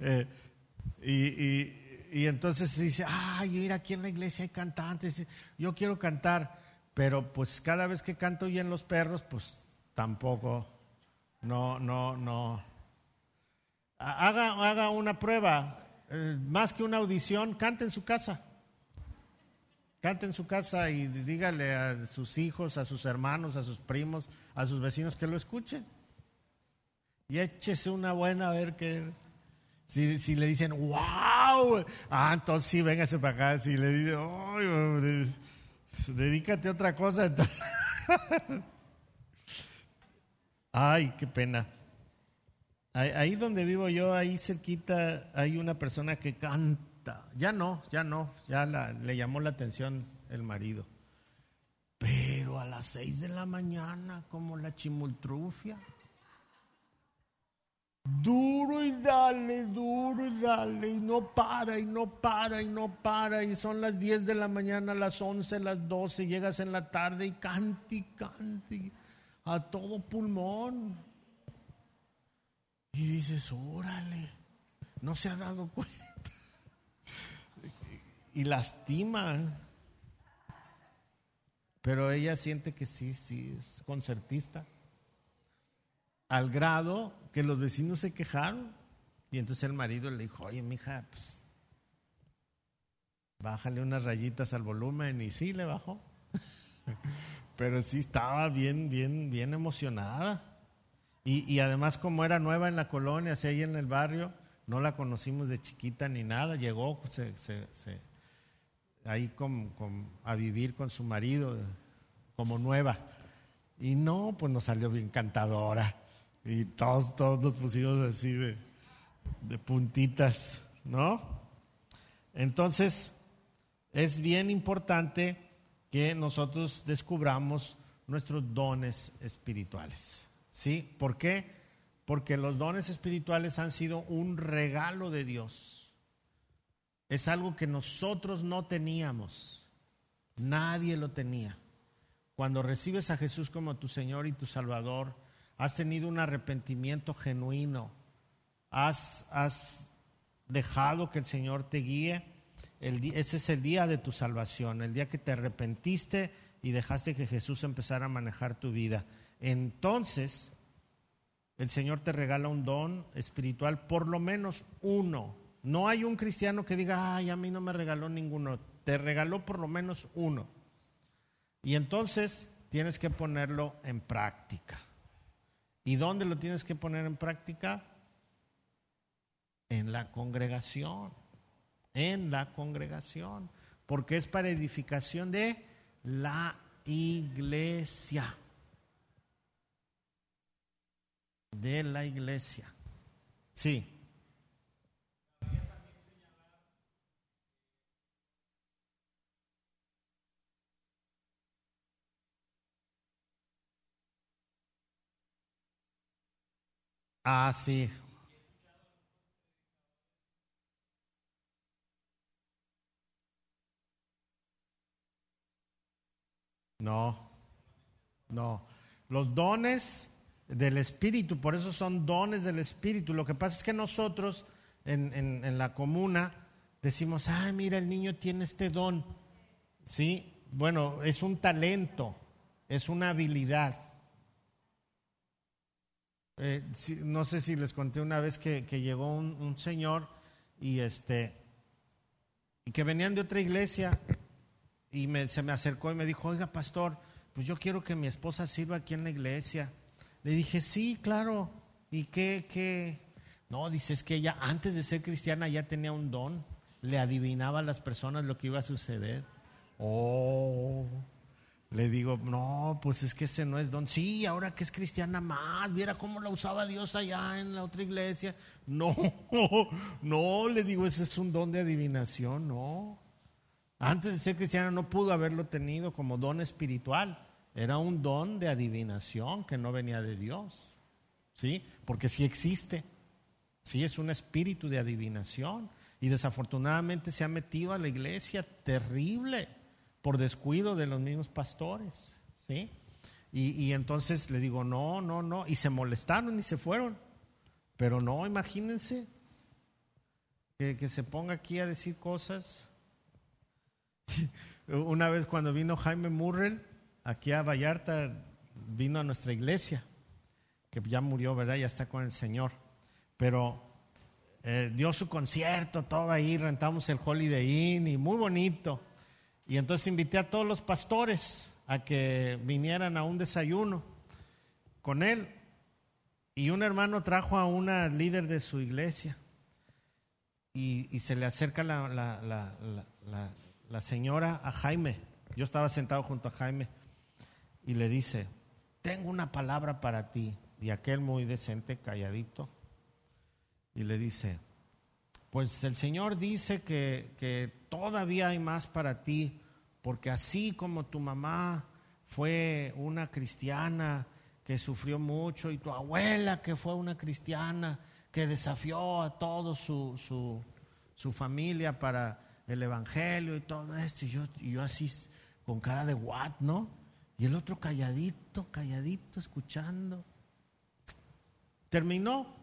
Eh, y, y, entonces dice, ay, mira, aquí en la iglesia hay cantantes, yo quiero cantar, pero pues cada vez que canto y en los perros, pues tampoco, no, no, no. Haga, haga una prueba, eh, más que una audición, cante en su casa. Cante en su casa y dígale a sus hijos, a sus hermanos, a sus primos, a sus vecinos que lo escuchen. Y échese una buena a ver que. Si, le dicen, wow, ah, entonces sí, véngase para acá. Si le dicen, dedícate a otra cosa. Ay, qué pena. Ahí donde vivo yo, ahí cerquita, hay una persona que canta. Ya no, ya no, ya le llamó la atención el marido. Pero a las seis de la mañana, como la chimultrufia. Duro y dale, duro y dale, y no para, y no para, y no para, y son las diez de la mañana, las once, las doce, llegas en la tarde y cante, y cante, a todo pulmón. Y dices, órale, no se ha dado cuenta. Y lastima. Pero ella siente que sí, sí, es concertista. Al grado que los vecinos se quejaron. Y entonces el marido le dijo, oye, mija, pues bájale unas rayitas al volumen. Y sí, le bajó. Pero sí estaba bien, bien, bien emocionada. Y, además como era nueva en la colonia, así ahí en el barrio, no la conocimos de chiquita ni nada, llegó ahí a vivir con su marido como nueva. Y no, pues nos salió bien cantadora. Y todos, todos nos pusimos así de, de puntitas, ¿no? Entonces, es bien importante que nosotros descubramos nuestros dones espirituales. ¿Sí? ¿Por qué? Porque los dones espirituales han sido un regalo de Dios. es algo que nosotros no teníamos. Nadie lo tenía. Cuando recibes a Jesús como tu Señor y tu Salvador, has tenido un arrepentimiento genuino, has, has dejado que el Señor te guíe. ese es el día de tu salvación, el día que te arrepentiste y dejaste que Jesús empezara a manejar tu vida. Entonces, el Señor te regala un don espiritual, por lo menos uno. No hay un cristiano que diga, ay, a mí no me regaló ninguno. Te regaló por lo menos uno. Y entonces tienes que ponerlo en práctica. ¿Y dónde lo tienes que poner en práctica? En la congregación. En la congregación. Porque es para edificación de la iglesia. De la iglesia. Sí. Ah, sí. No, no. Los dones del Espíritu, por eso son dones del Espíritu. Lo que pasa es que nosotros en, en la comuna decimos, ay, mira, el niño tiene este don. Sí, bueno, es un talento, es una habilidad. Eh, no sé si les conté una vez que, llegó un, señor y este y que venían de otra iglesia y se me acercó y me dijo, oiga pastor, pues yo quiero que mi esposa sirva aquí en la iglesia. Le dije, sí, claro. ¿Y qué, qué? No, dice, es que ella antes de ser cristiana ya tenía un don, le adivinaba a las personas lo que iba a suceder. Oh. Le digo, no, pues es que ese no es don. Sí, ahora que es cristiana más, viera cómo la usaba Dios allá en la otra iglesia. No, no, le digo, ese es un don de adivinación, no. Antes de ser cristiana no pudo haberlo tenido como don espiritual. Era un don de adivinación que no venía de Dios. ¿Sí? Porque sí existe. Sí, es un espíritu de adivinación. Y desafortunadamente se ha metido a la iglesia terrible por descuido de los mismos pastores, ¿sí? Y, entonces le digo, no, no, no, y se molestaron y se fueron. Pero no, imagínense que, que se ponga aquí a decir cosas. Una vez cuando vino Jaime Murrell, aquí a Vallarta, vino a nuestra iglesia, que ya murió, ¿verdad? Ya está con el Señor. Pero eh, dio su concierto, todo ahí, rentamos el Holiday Inn y muy bonito. Y entonces invité a todos los pastores a que vinieran a un desayuno con él. Y un hermano trajo a una líder de su iglesia. Y, se le acerca la, la, señora a Jaime. Yo estaba sentado junto a Jaime. Y le dice, tengo una palabra para ti. Y aquel muy decente, calladito. Y le dice, pues el Señor dice que, todavía hay más para ti, porque así como tu mamá fue una cristiana que sufrió mucho y tu abuela que fue una cristiana que desafió a toda su, su, familia para el Evangelio y todo esto, y yo, y yo así con cara de what, ¿no? Y el otro calladito, calladito, escuchando. Terminó,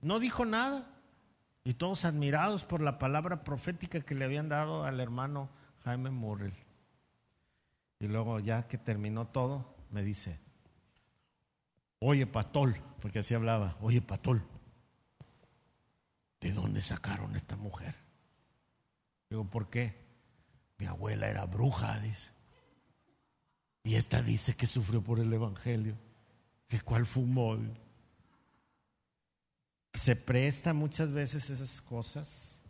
no dijo nada. Y todos admirados por la palabra profética que le habían dado al hermano Jaime Murrell. Y luego ya que terminó todo, me dice, oye Patol, porque así hablaba, oye Patol, ¿de dónde sacaron esta mujer? Digo, ¿por qué? Mi abuela era bruja, dice. Y esta dice que sufrió por el Evangelio. ¿De cuál fumó? se presta muchas veces esas cosas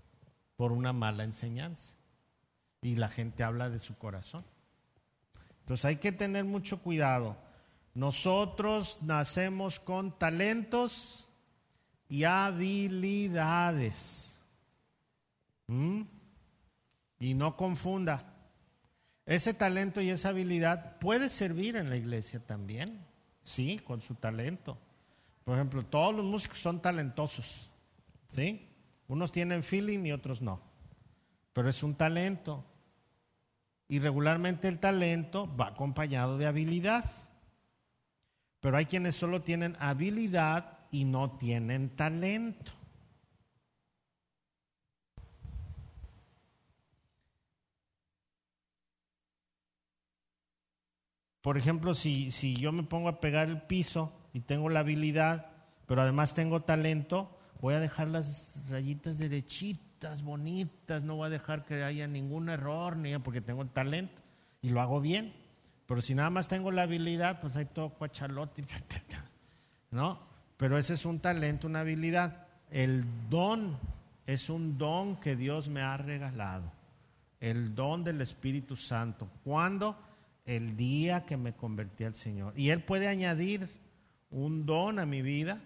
por una mala enseñanza. Y la gente habla de su corazón. Entonces hay que tener mucho cuidado. Nosotros nacemos con talentos y habilidades. ¿Mm? Y no confunda. Ese talento y esa habilidad puede servir en la iglesia también. Sí, con su talento. Por ejemplo, todos los músicos son talentosos, ¿sí? Unos tienen feeling y otros no. pero es un talento. Y regularmente el talento va acompañado de habilidad. Pero hay quienes solo tienen habilidad y no tienen talento. Por ejemplo, si, si yo me pongo a pegar el piso y tengo la habilidad, pero además tengo talento, voy a dejar las rayitas derechitas, bonitas, no voy a dejar que haya ningún error, ni porque tengo talento y lo hago bien. Pero si nada más tengo la habilidad, pues hay todo cuachalote, ¿no? Pero ese es un talento, una habilidad. El don es un don que Dios me ha regalado. El don del Espíritu Santo. ¿Cuándo? El día que me convertí al Señor. Y Él puede añadir un don a mi vida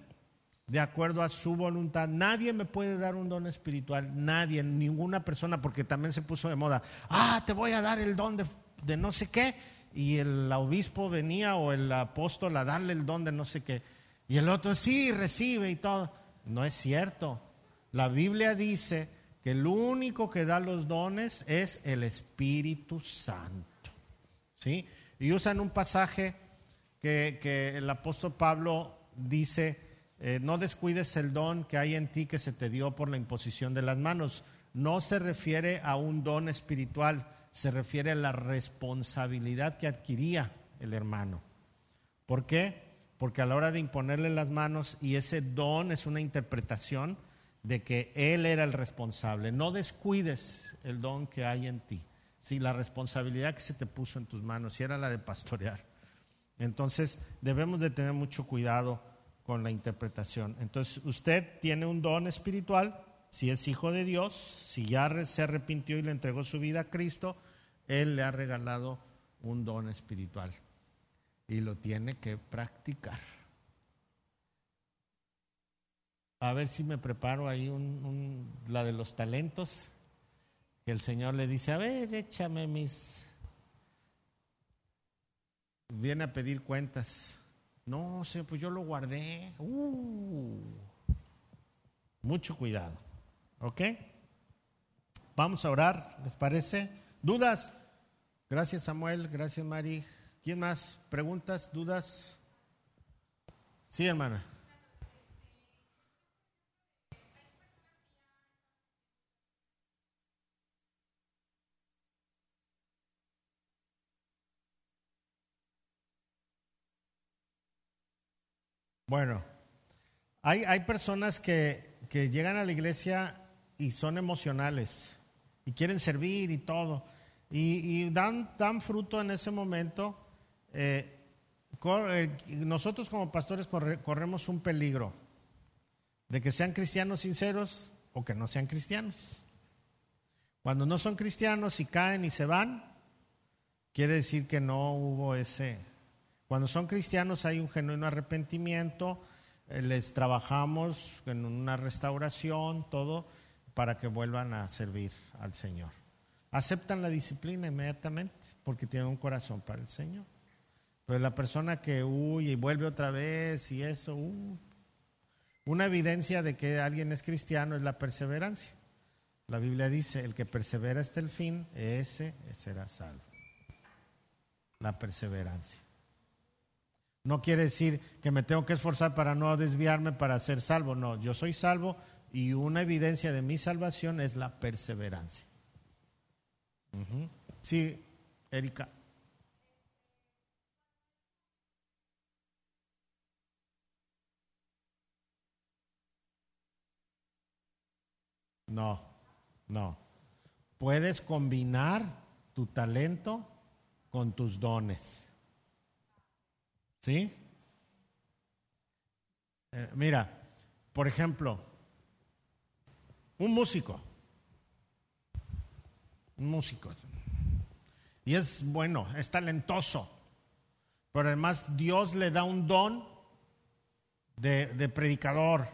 de acuerdo a su voluntad. Nadie me puede dar un don espiritual, nadie, ninguna persona, porque también se puso de moda, ah, te voy a dar el don de, no sé qué, y el obispo venía o el apóstol a darle el don de no sé qué, y el otro sí, recibe y todo. No es cierto. La Biblia dice que el único que da los dones es el Espíritu Santo. ¿Sí? Y usan un pasaje que, el apóstol Pablo dice, eh, no descuides el don que hay en ti que se te dio por la imposición de las manos. No se refiere a un don espiritual, se refiere a la responsabilidad que adquiría el hermano. ¿Por qué? Porque a la hora de imponerle las manos, y ese don es una interpretación de que él era el responsable, no descuides el don que hay en ti. Si la responsabilidad que se te puso en tus manos, si era la de pastorear. Entonces debemos de tener mucho cuidado con la interpretación. Entonces usted tiene un don espiritual, si es hijo de Dios, si ya se arrepintió y le entregó su vida a Cristo, Él le ha regalado un don espiritual y lo tiene que practicar. A ver si me preparo ahí un, la de los talentos el Señor le dice, a ver, échame mis... Viene a pedir cuentas. No, Señor, pues yo lo guardé. Uh, mucho cuidado. ¿Ok? Vamos a orar, ¿les parece? ¿Dudas? Gracias Samuel, gracias Mari. ¿Quién más? ¿Preguntas? ¿Dudas? Sí, hermana. Bueno, hay, hay personas que, llegan a la iglesia y son emocionales y quieren servir y todo. Y, dan, dan, fruto en ese momento. Eh, eh, nosotros como pastores corremos un peligro de que sean cristianos sinceros o que no sean cristianos. Cuando no son cristianos y caen y se van, quiere decir que no hubo ese, cuando son cristianos hay un genuino arrepentimiento, eh, les trabajamos en una restauración, todo, para que vuelvan a servir al Señor. Aceptan la disciplina inmediatamente porque tienen un corazón para el Señor. Pero la persona que huye y vuelve otra vez y eso, una evidencia de que alguien es cristiano es la perseverancia. La Biblia dice, el que persevera hasta el fin, ese será salvo. La perseverancia. No quiere decir que me tengo que esforzar para no desviarme para ser salvo. No, yo soy salvo y una evidencia de mi salvación es la perseverancia. Sí, Erika. No, no. Puedes combinar tu talento con tus dones. ¿Sí? Eh, mira, por ejemplo, un músico, un músico, y es bueno, es talentoso, pero además Dios le da un don de, de predicador,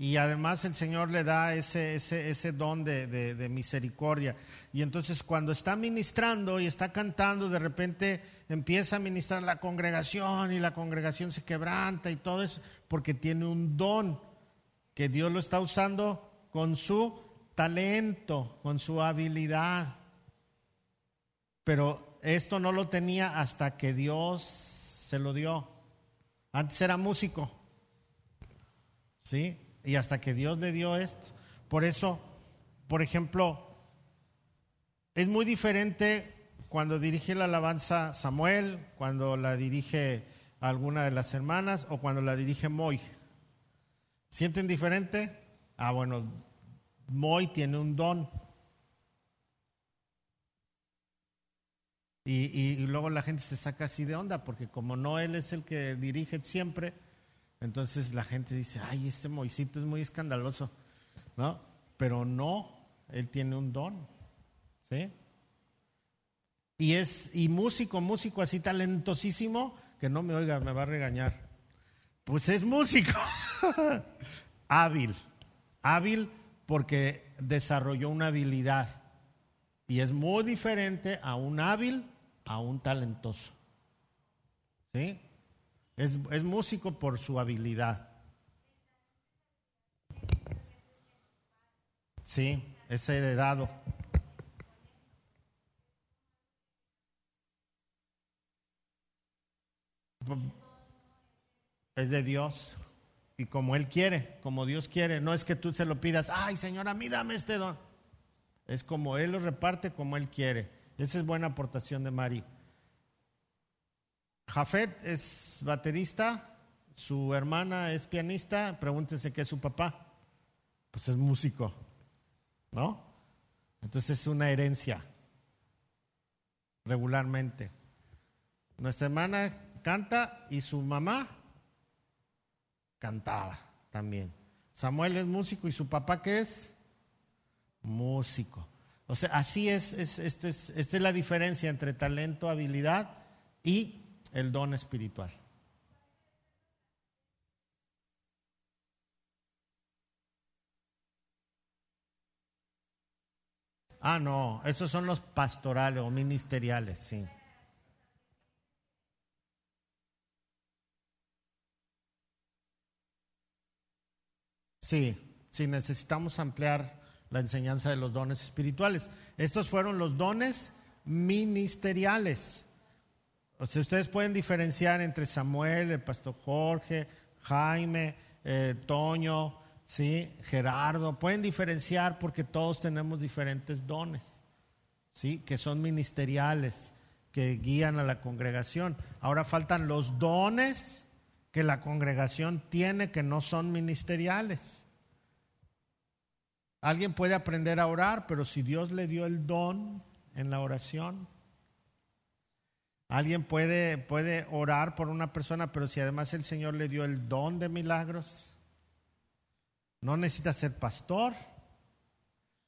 y además el Señor le da ese, ese, ese don de, de, misericordia. Y entonces cuando está ministrando y está cantando, de repente empieza a ministrar la congregación y la congregación se quebranta y todo eso porque tiene un don que Dios lo está usando con su talento, con su habilidad. Pero esto no lo tenía hasta que Dios se lo dio. Antes era músico. ¿Sí? Y hasta que Dios le dio esto. Por eso, por ejemplo, es muy diferente cuando dirige la alabanza Samuel, cuando la dirige alguna de las hermanas o cuando la dirige Moy. ¿Sienten diferente? Ah, bueno, Moy tiene un don. Y, luego la gente se saca así de onda, porque como no él es el que dirige siempre, entonces la gente dice, ay, este Moisito es muy escandaloso, ¿no? Pero no, él tiene un don, ¿sí? Y es, y músico, músico así talentosísimo, que no me oiga, me va a regañar. Pues es músico, hábil, hábil porque desarrolló una habilidad. Y es muy diferente a un hábil a un talentoso. ¿Sí? Es, es músico por su habilidad. Sí, es heredado. Es de Dios. Y como Él quiere, como Dios quiere. No es que tú se lo pidas, ay Señor, a mí dame este don. Es como Él lo reparte, como Él quiere. Esa es buena aportación de Mari. Jafet es baterista, su hermana es pianista, pregúntense qué es su papá. Pues es músico, ¿no? Entonces es una herencia, regularmente. Nuestra hermana canta y su mamá cantaba también. Samuel es músico y su papá qué es? Músico. O sea, así es, es, este es, esta es la diferencia entre talento, habilidad y el don espiritual. Ah, no, esos son los pastorales o ministeriales, sí. Sí, sí, necesitamos ampliar la enseñanza de los dones espirituales. Estos fueron los dones ministeriales. O sea, ustedes pueden diferenciar entre Samuel, el pastor Jorge, Jaime, eh, Toño, ¿sí? Gerardo. Pueden diferenciar porque todos tenemos diferentes dones, ¿sí? Que son ministeriales, que guían a la congregación. Ahora faltan los dones que la congregación tiene que no son ministeriales. Alguien puede aprender a orar, pero si Dios le dio el don en la oración, alguien puede, puede orar por una persona, pero si además el Señor le dio el don de milagros, no necesita ser pastor,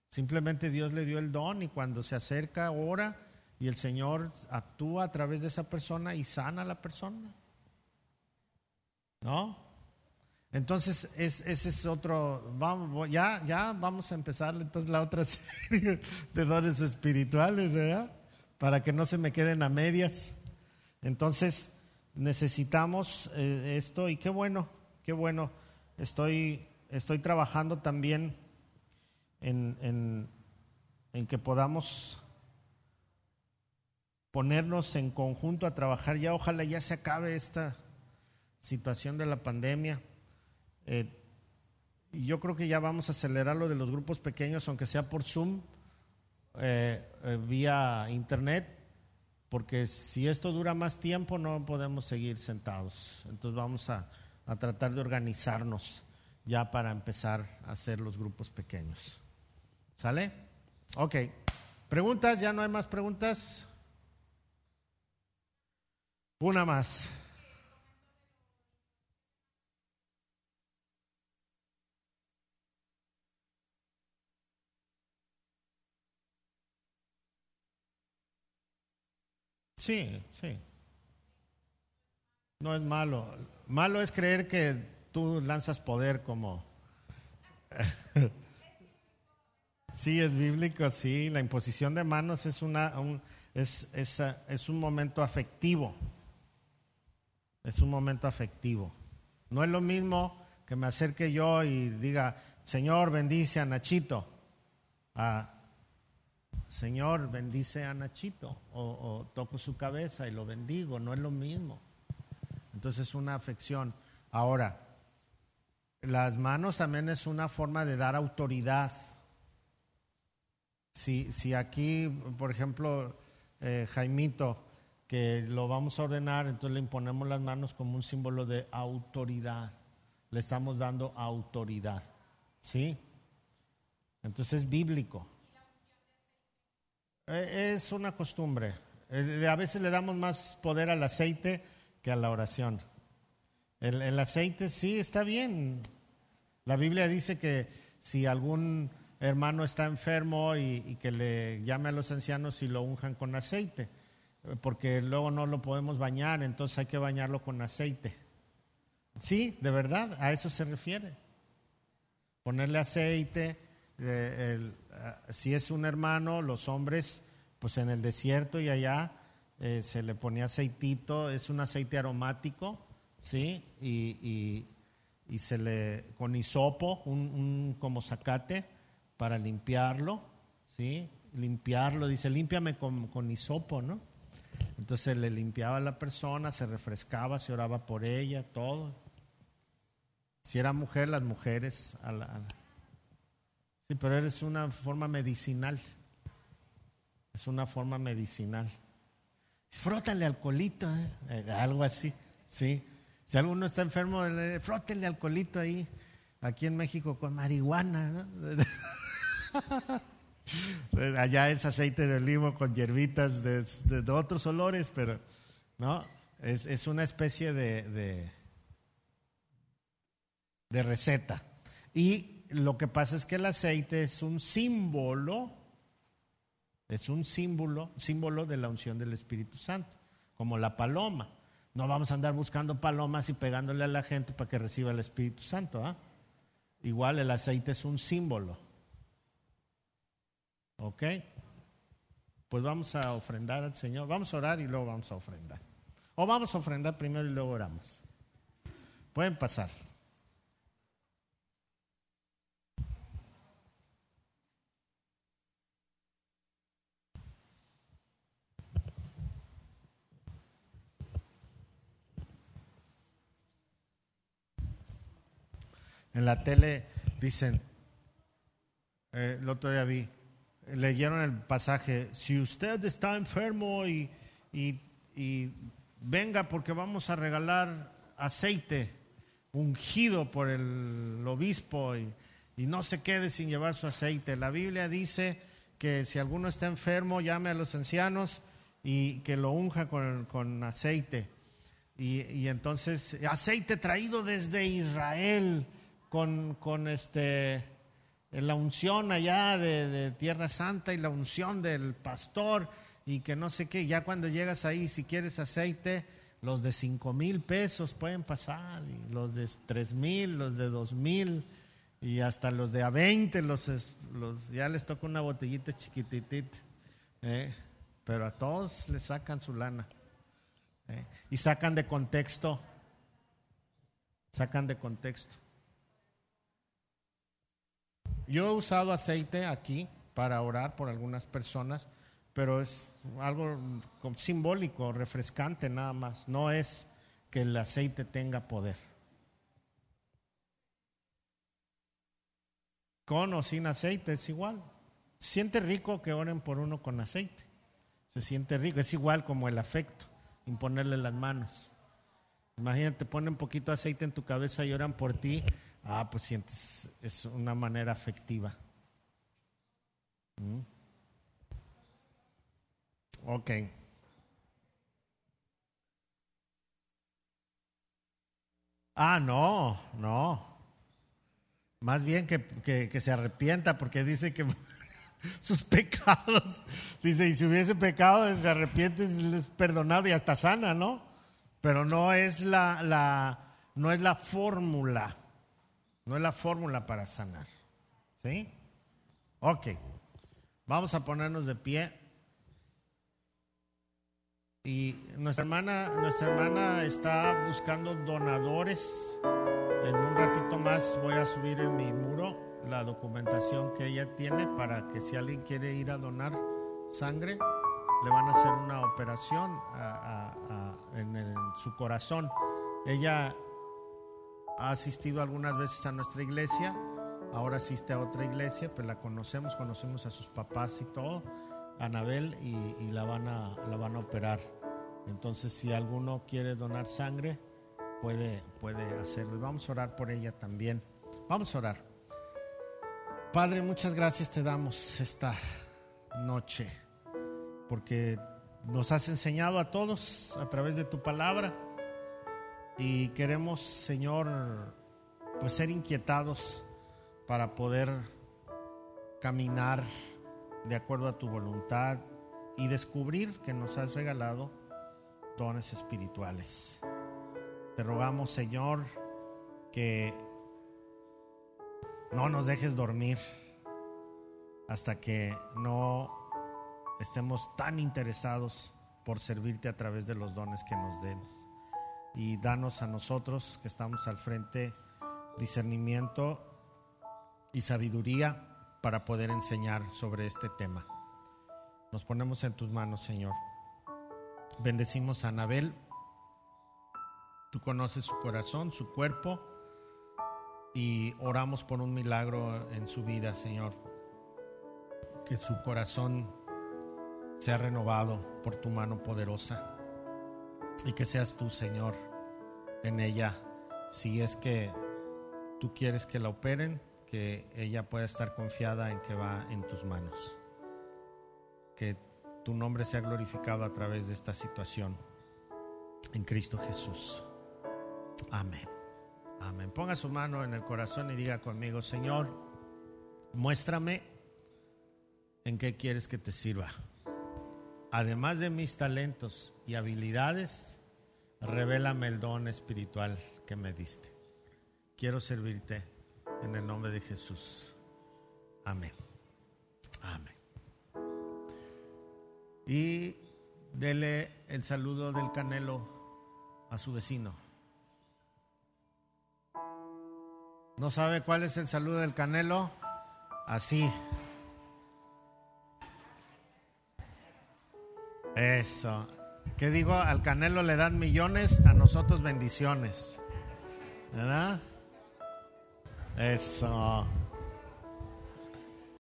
simplemente Dios le dio el don y cuando se acerca ora y el Señor actúa a través de esa persona y sana a la persona. ¿No? Entonces, ese es otro, vamos, ya, ya vamos a empezar entonces la otra serie de dones espirituales, ¿verdad? Para que no se me queden a medias. Entonces, necesitamos eh, esto y qué bueno, qué bueno. Estoy, estoy trabajando también en, que podamos ponernos en conjunto a trabajar. Ya ojalá ya se acabe esta situación de la pandemia eh, yo creo que ya vamos a acelerar lo de los grupos pequeños, aunque sea por Zoom, eh, eh, vía Internet, porque si esto dura más tiempo no podemos seguir sentados. Entonces vamos a, a tratar de organizarnos ya para empezar a hacer los grupos pequeños. ¿Sale? Ok. ¿Preguntas? ¿Ya no hay más preguntas? Una más. Sí, sí. No es malo. Malo es creer que tú lanzas poder como... sí, es bíblico, sí. La imposición de manos es, una, un, es, es, es un momento afectivo. Es un momento afectivo. No es lo mismo que me acerque yo y diga, Señor, bendice a Nachito. a Señor, bendice a Nachito o, toco su cabeza y lo bendigo, no es lo mismo. Entonces es una afección. Ahora, las manos también es una forma de dar autoridad. Si, si aquí, por ejemplo, eh, Jaimito, que lo vamos a ordenar, entonces le imponemos las manos como un símbolo de autoridad. Le estamos dando autoridad. ¿Sí? Entonces es bíblico. Eh, es una costumbre. Eh, a veces le damos más poder al aceite que a la oración. El, aceite sí está bien. La Biblia dice que si algún hermano está enfermo y, que le llame a los ancianos y lo unjan con aceite, porque luego no lo podemos bañar, entonces hay que bañarlo con aceite. Sí, de verdad, a eso se refiere. Ponerle aceite, eh, si es un hermano, los hombres, pues en el desierto y allá eh, se le ponía aceitito, es un aceite aromático, ¿sí? Y, y, se le, con hisopo, un, como zacate, para limpiarlo, ¿sí? Limpiarlo, dice, límpiame con, con hisopo, ¿no? Entonces le limpiaba a la persona, se refrescaba, se oraba por ella, todo. Si era mujer, las mujeres. A la, sí, pero es una forma medicinal. Es una forma medicinal. Frótale alcoholito, ¿eh? Eh, algo así, ¿sí? Si alguno está enfermo, frótale alcoholito ahí, aquí en México con marihuana, Allá es aceite de olivo con hierbitas de, otros olores, pero no, es, una especie de, de receta. Y lo que pasa es que el aceite es un símbolo es un símbolo, símbolo de la unción del Espíritu Santo, como la paloma. No vamos a andar buscando palomas y pegándole a la gente para que reciba el Espíritu Santo. ¿ah? Igual el aceite es un símbolo. ¿Ok? Pues vamos a ofrendar al Señor. Vamos a orar y luego vamos a ofrendar. O vamos a ofrendar primero y luego oramos. Pueden pasar. En la tele dicen, eh, el otro día vi, leyeron el pasaje, si usted está enfermo y, venga porque vamos a regalar aceite ungido por el obispo y, no se quede sin llevar su aceite. La Biblia dice que si alguno está enfermo, llame a los ancianos y que lo unja con, aceite. Y, y, entonces, aceite traído desde Israel con, con este, la unción allá de, Tierra Santa y la unción del pastor y que no sé qué. Ya cuando llegas ahí, si quieres aceite, los de cinco mil pesos pueden pasar, y los de tres mil, los de dos mil y hasta los de a 20, los, los, ya les toca una botellita chiquititita. ¿eh? Pero a todos les sacan su lana. ¿eh? Y sacan de contexto. Sacan de contexto. Yo he usado aceite aquí para orar por algunas personas, pero es algo simbólico, refrescante nada más. No es que el aceite tenga poder. Con o sin aceite es igual. siente rico que oren por uno con aceite. Se siente rico. Es igual como el afecto, imponerle las manos. Imagínate, ponen un poquito de aceite en tu cabeza y oran por ti Ah, pues sientes, es una manera afectiva. Mm. Ok. Ah, no, no. Más bien que, que, se arrepienta porque dice que sus pecados, dice, y si hubiese pecado, se arrepiente, es perdonado y hasta sana, ¿no? Pero no es la, la, no es la fórmula. No es la fórmula para sanar. ¿Sí? Ok. Vamos a ponernos de pie. Y nuestra hermana, nuestra hermana está buscando donadores en un ratito más voy a subir en mi muro la documentación que ella tiene para que si alguien quiere ir a donar sangre, le van a hacer una operación en, su corazón. Ella ha asistido algunas veces a nuestra iglesia, ahora asiste a otra iglesia, pues la conocemos, conocemos a sus papás y todo, Anabel, y, la, van a, la van a operar. Entonces, si alguno quiere donar sangre, puede, puede hacerlo. Y vamos a orar por ella también. Vamos a orar. Padre, muchas gracias te damos esta noche, porque nos has enseñado a todos a través de tu palabra y queremos, Señor, pues ser inquietados para poder caminar de acuerdo a tu voluntad y descubrir que nos has regalado dones espirituales. Te rogamos, Señor, que no nos dejes dormir hasta que no estemos tan interesados por servirte a través de los dones que nos den. Y danos a nosotros que estamos al frente discernimiento y sabiduría para poder enseñar sobre este tema. Nos ponemos en tus manos, Señor. Bendecimos a Anabel. Tú conoces su corazón, su cuerpo y oramos por un milagro en su vida, Señor. Que su corazón sea renovado por tu mano poderosa y que seas tú, Señor, en ella. Si es que tú quieres que la operen, que ella pueda estar confiada en que va en tus manos. Que tu nombre sea glorificado a través de esta situación. En Cristo Jesús. Amén. Amén. Ponga su mano en el corazón y diga conmigo, Señor, muéstrame en qué quieres que te sirva. Además de mis talentos y habilidades, revélame el don espiritual que me diste. Quiero servirte en el nombre de Jesús. Amén. Amén. Y dele el saludo del canelo a su vecino. ¿No sabe cuál es el saludo del canelo? Así. Eso. ¿Qué digo? Al canelo le dan millones, a nosotros bendiciones. ¿Verdad? Eso.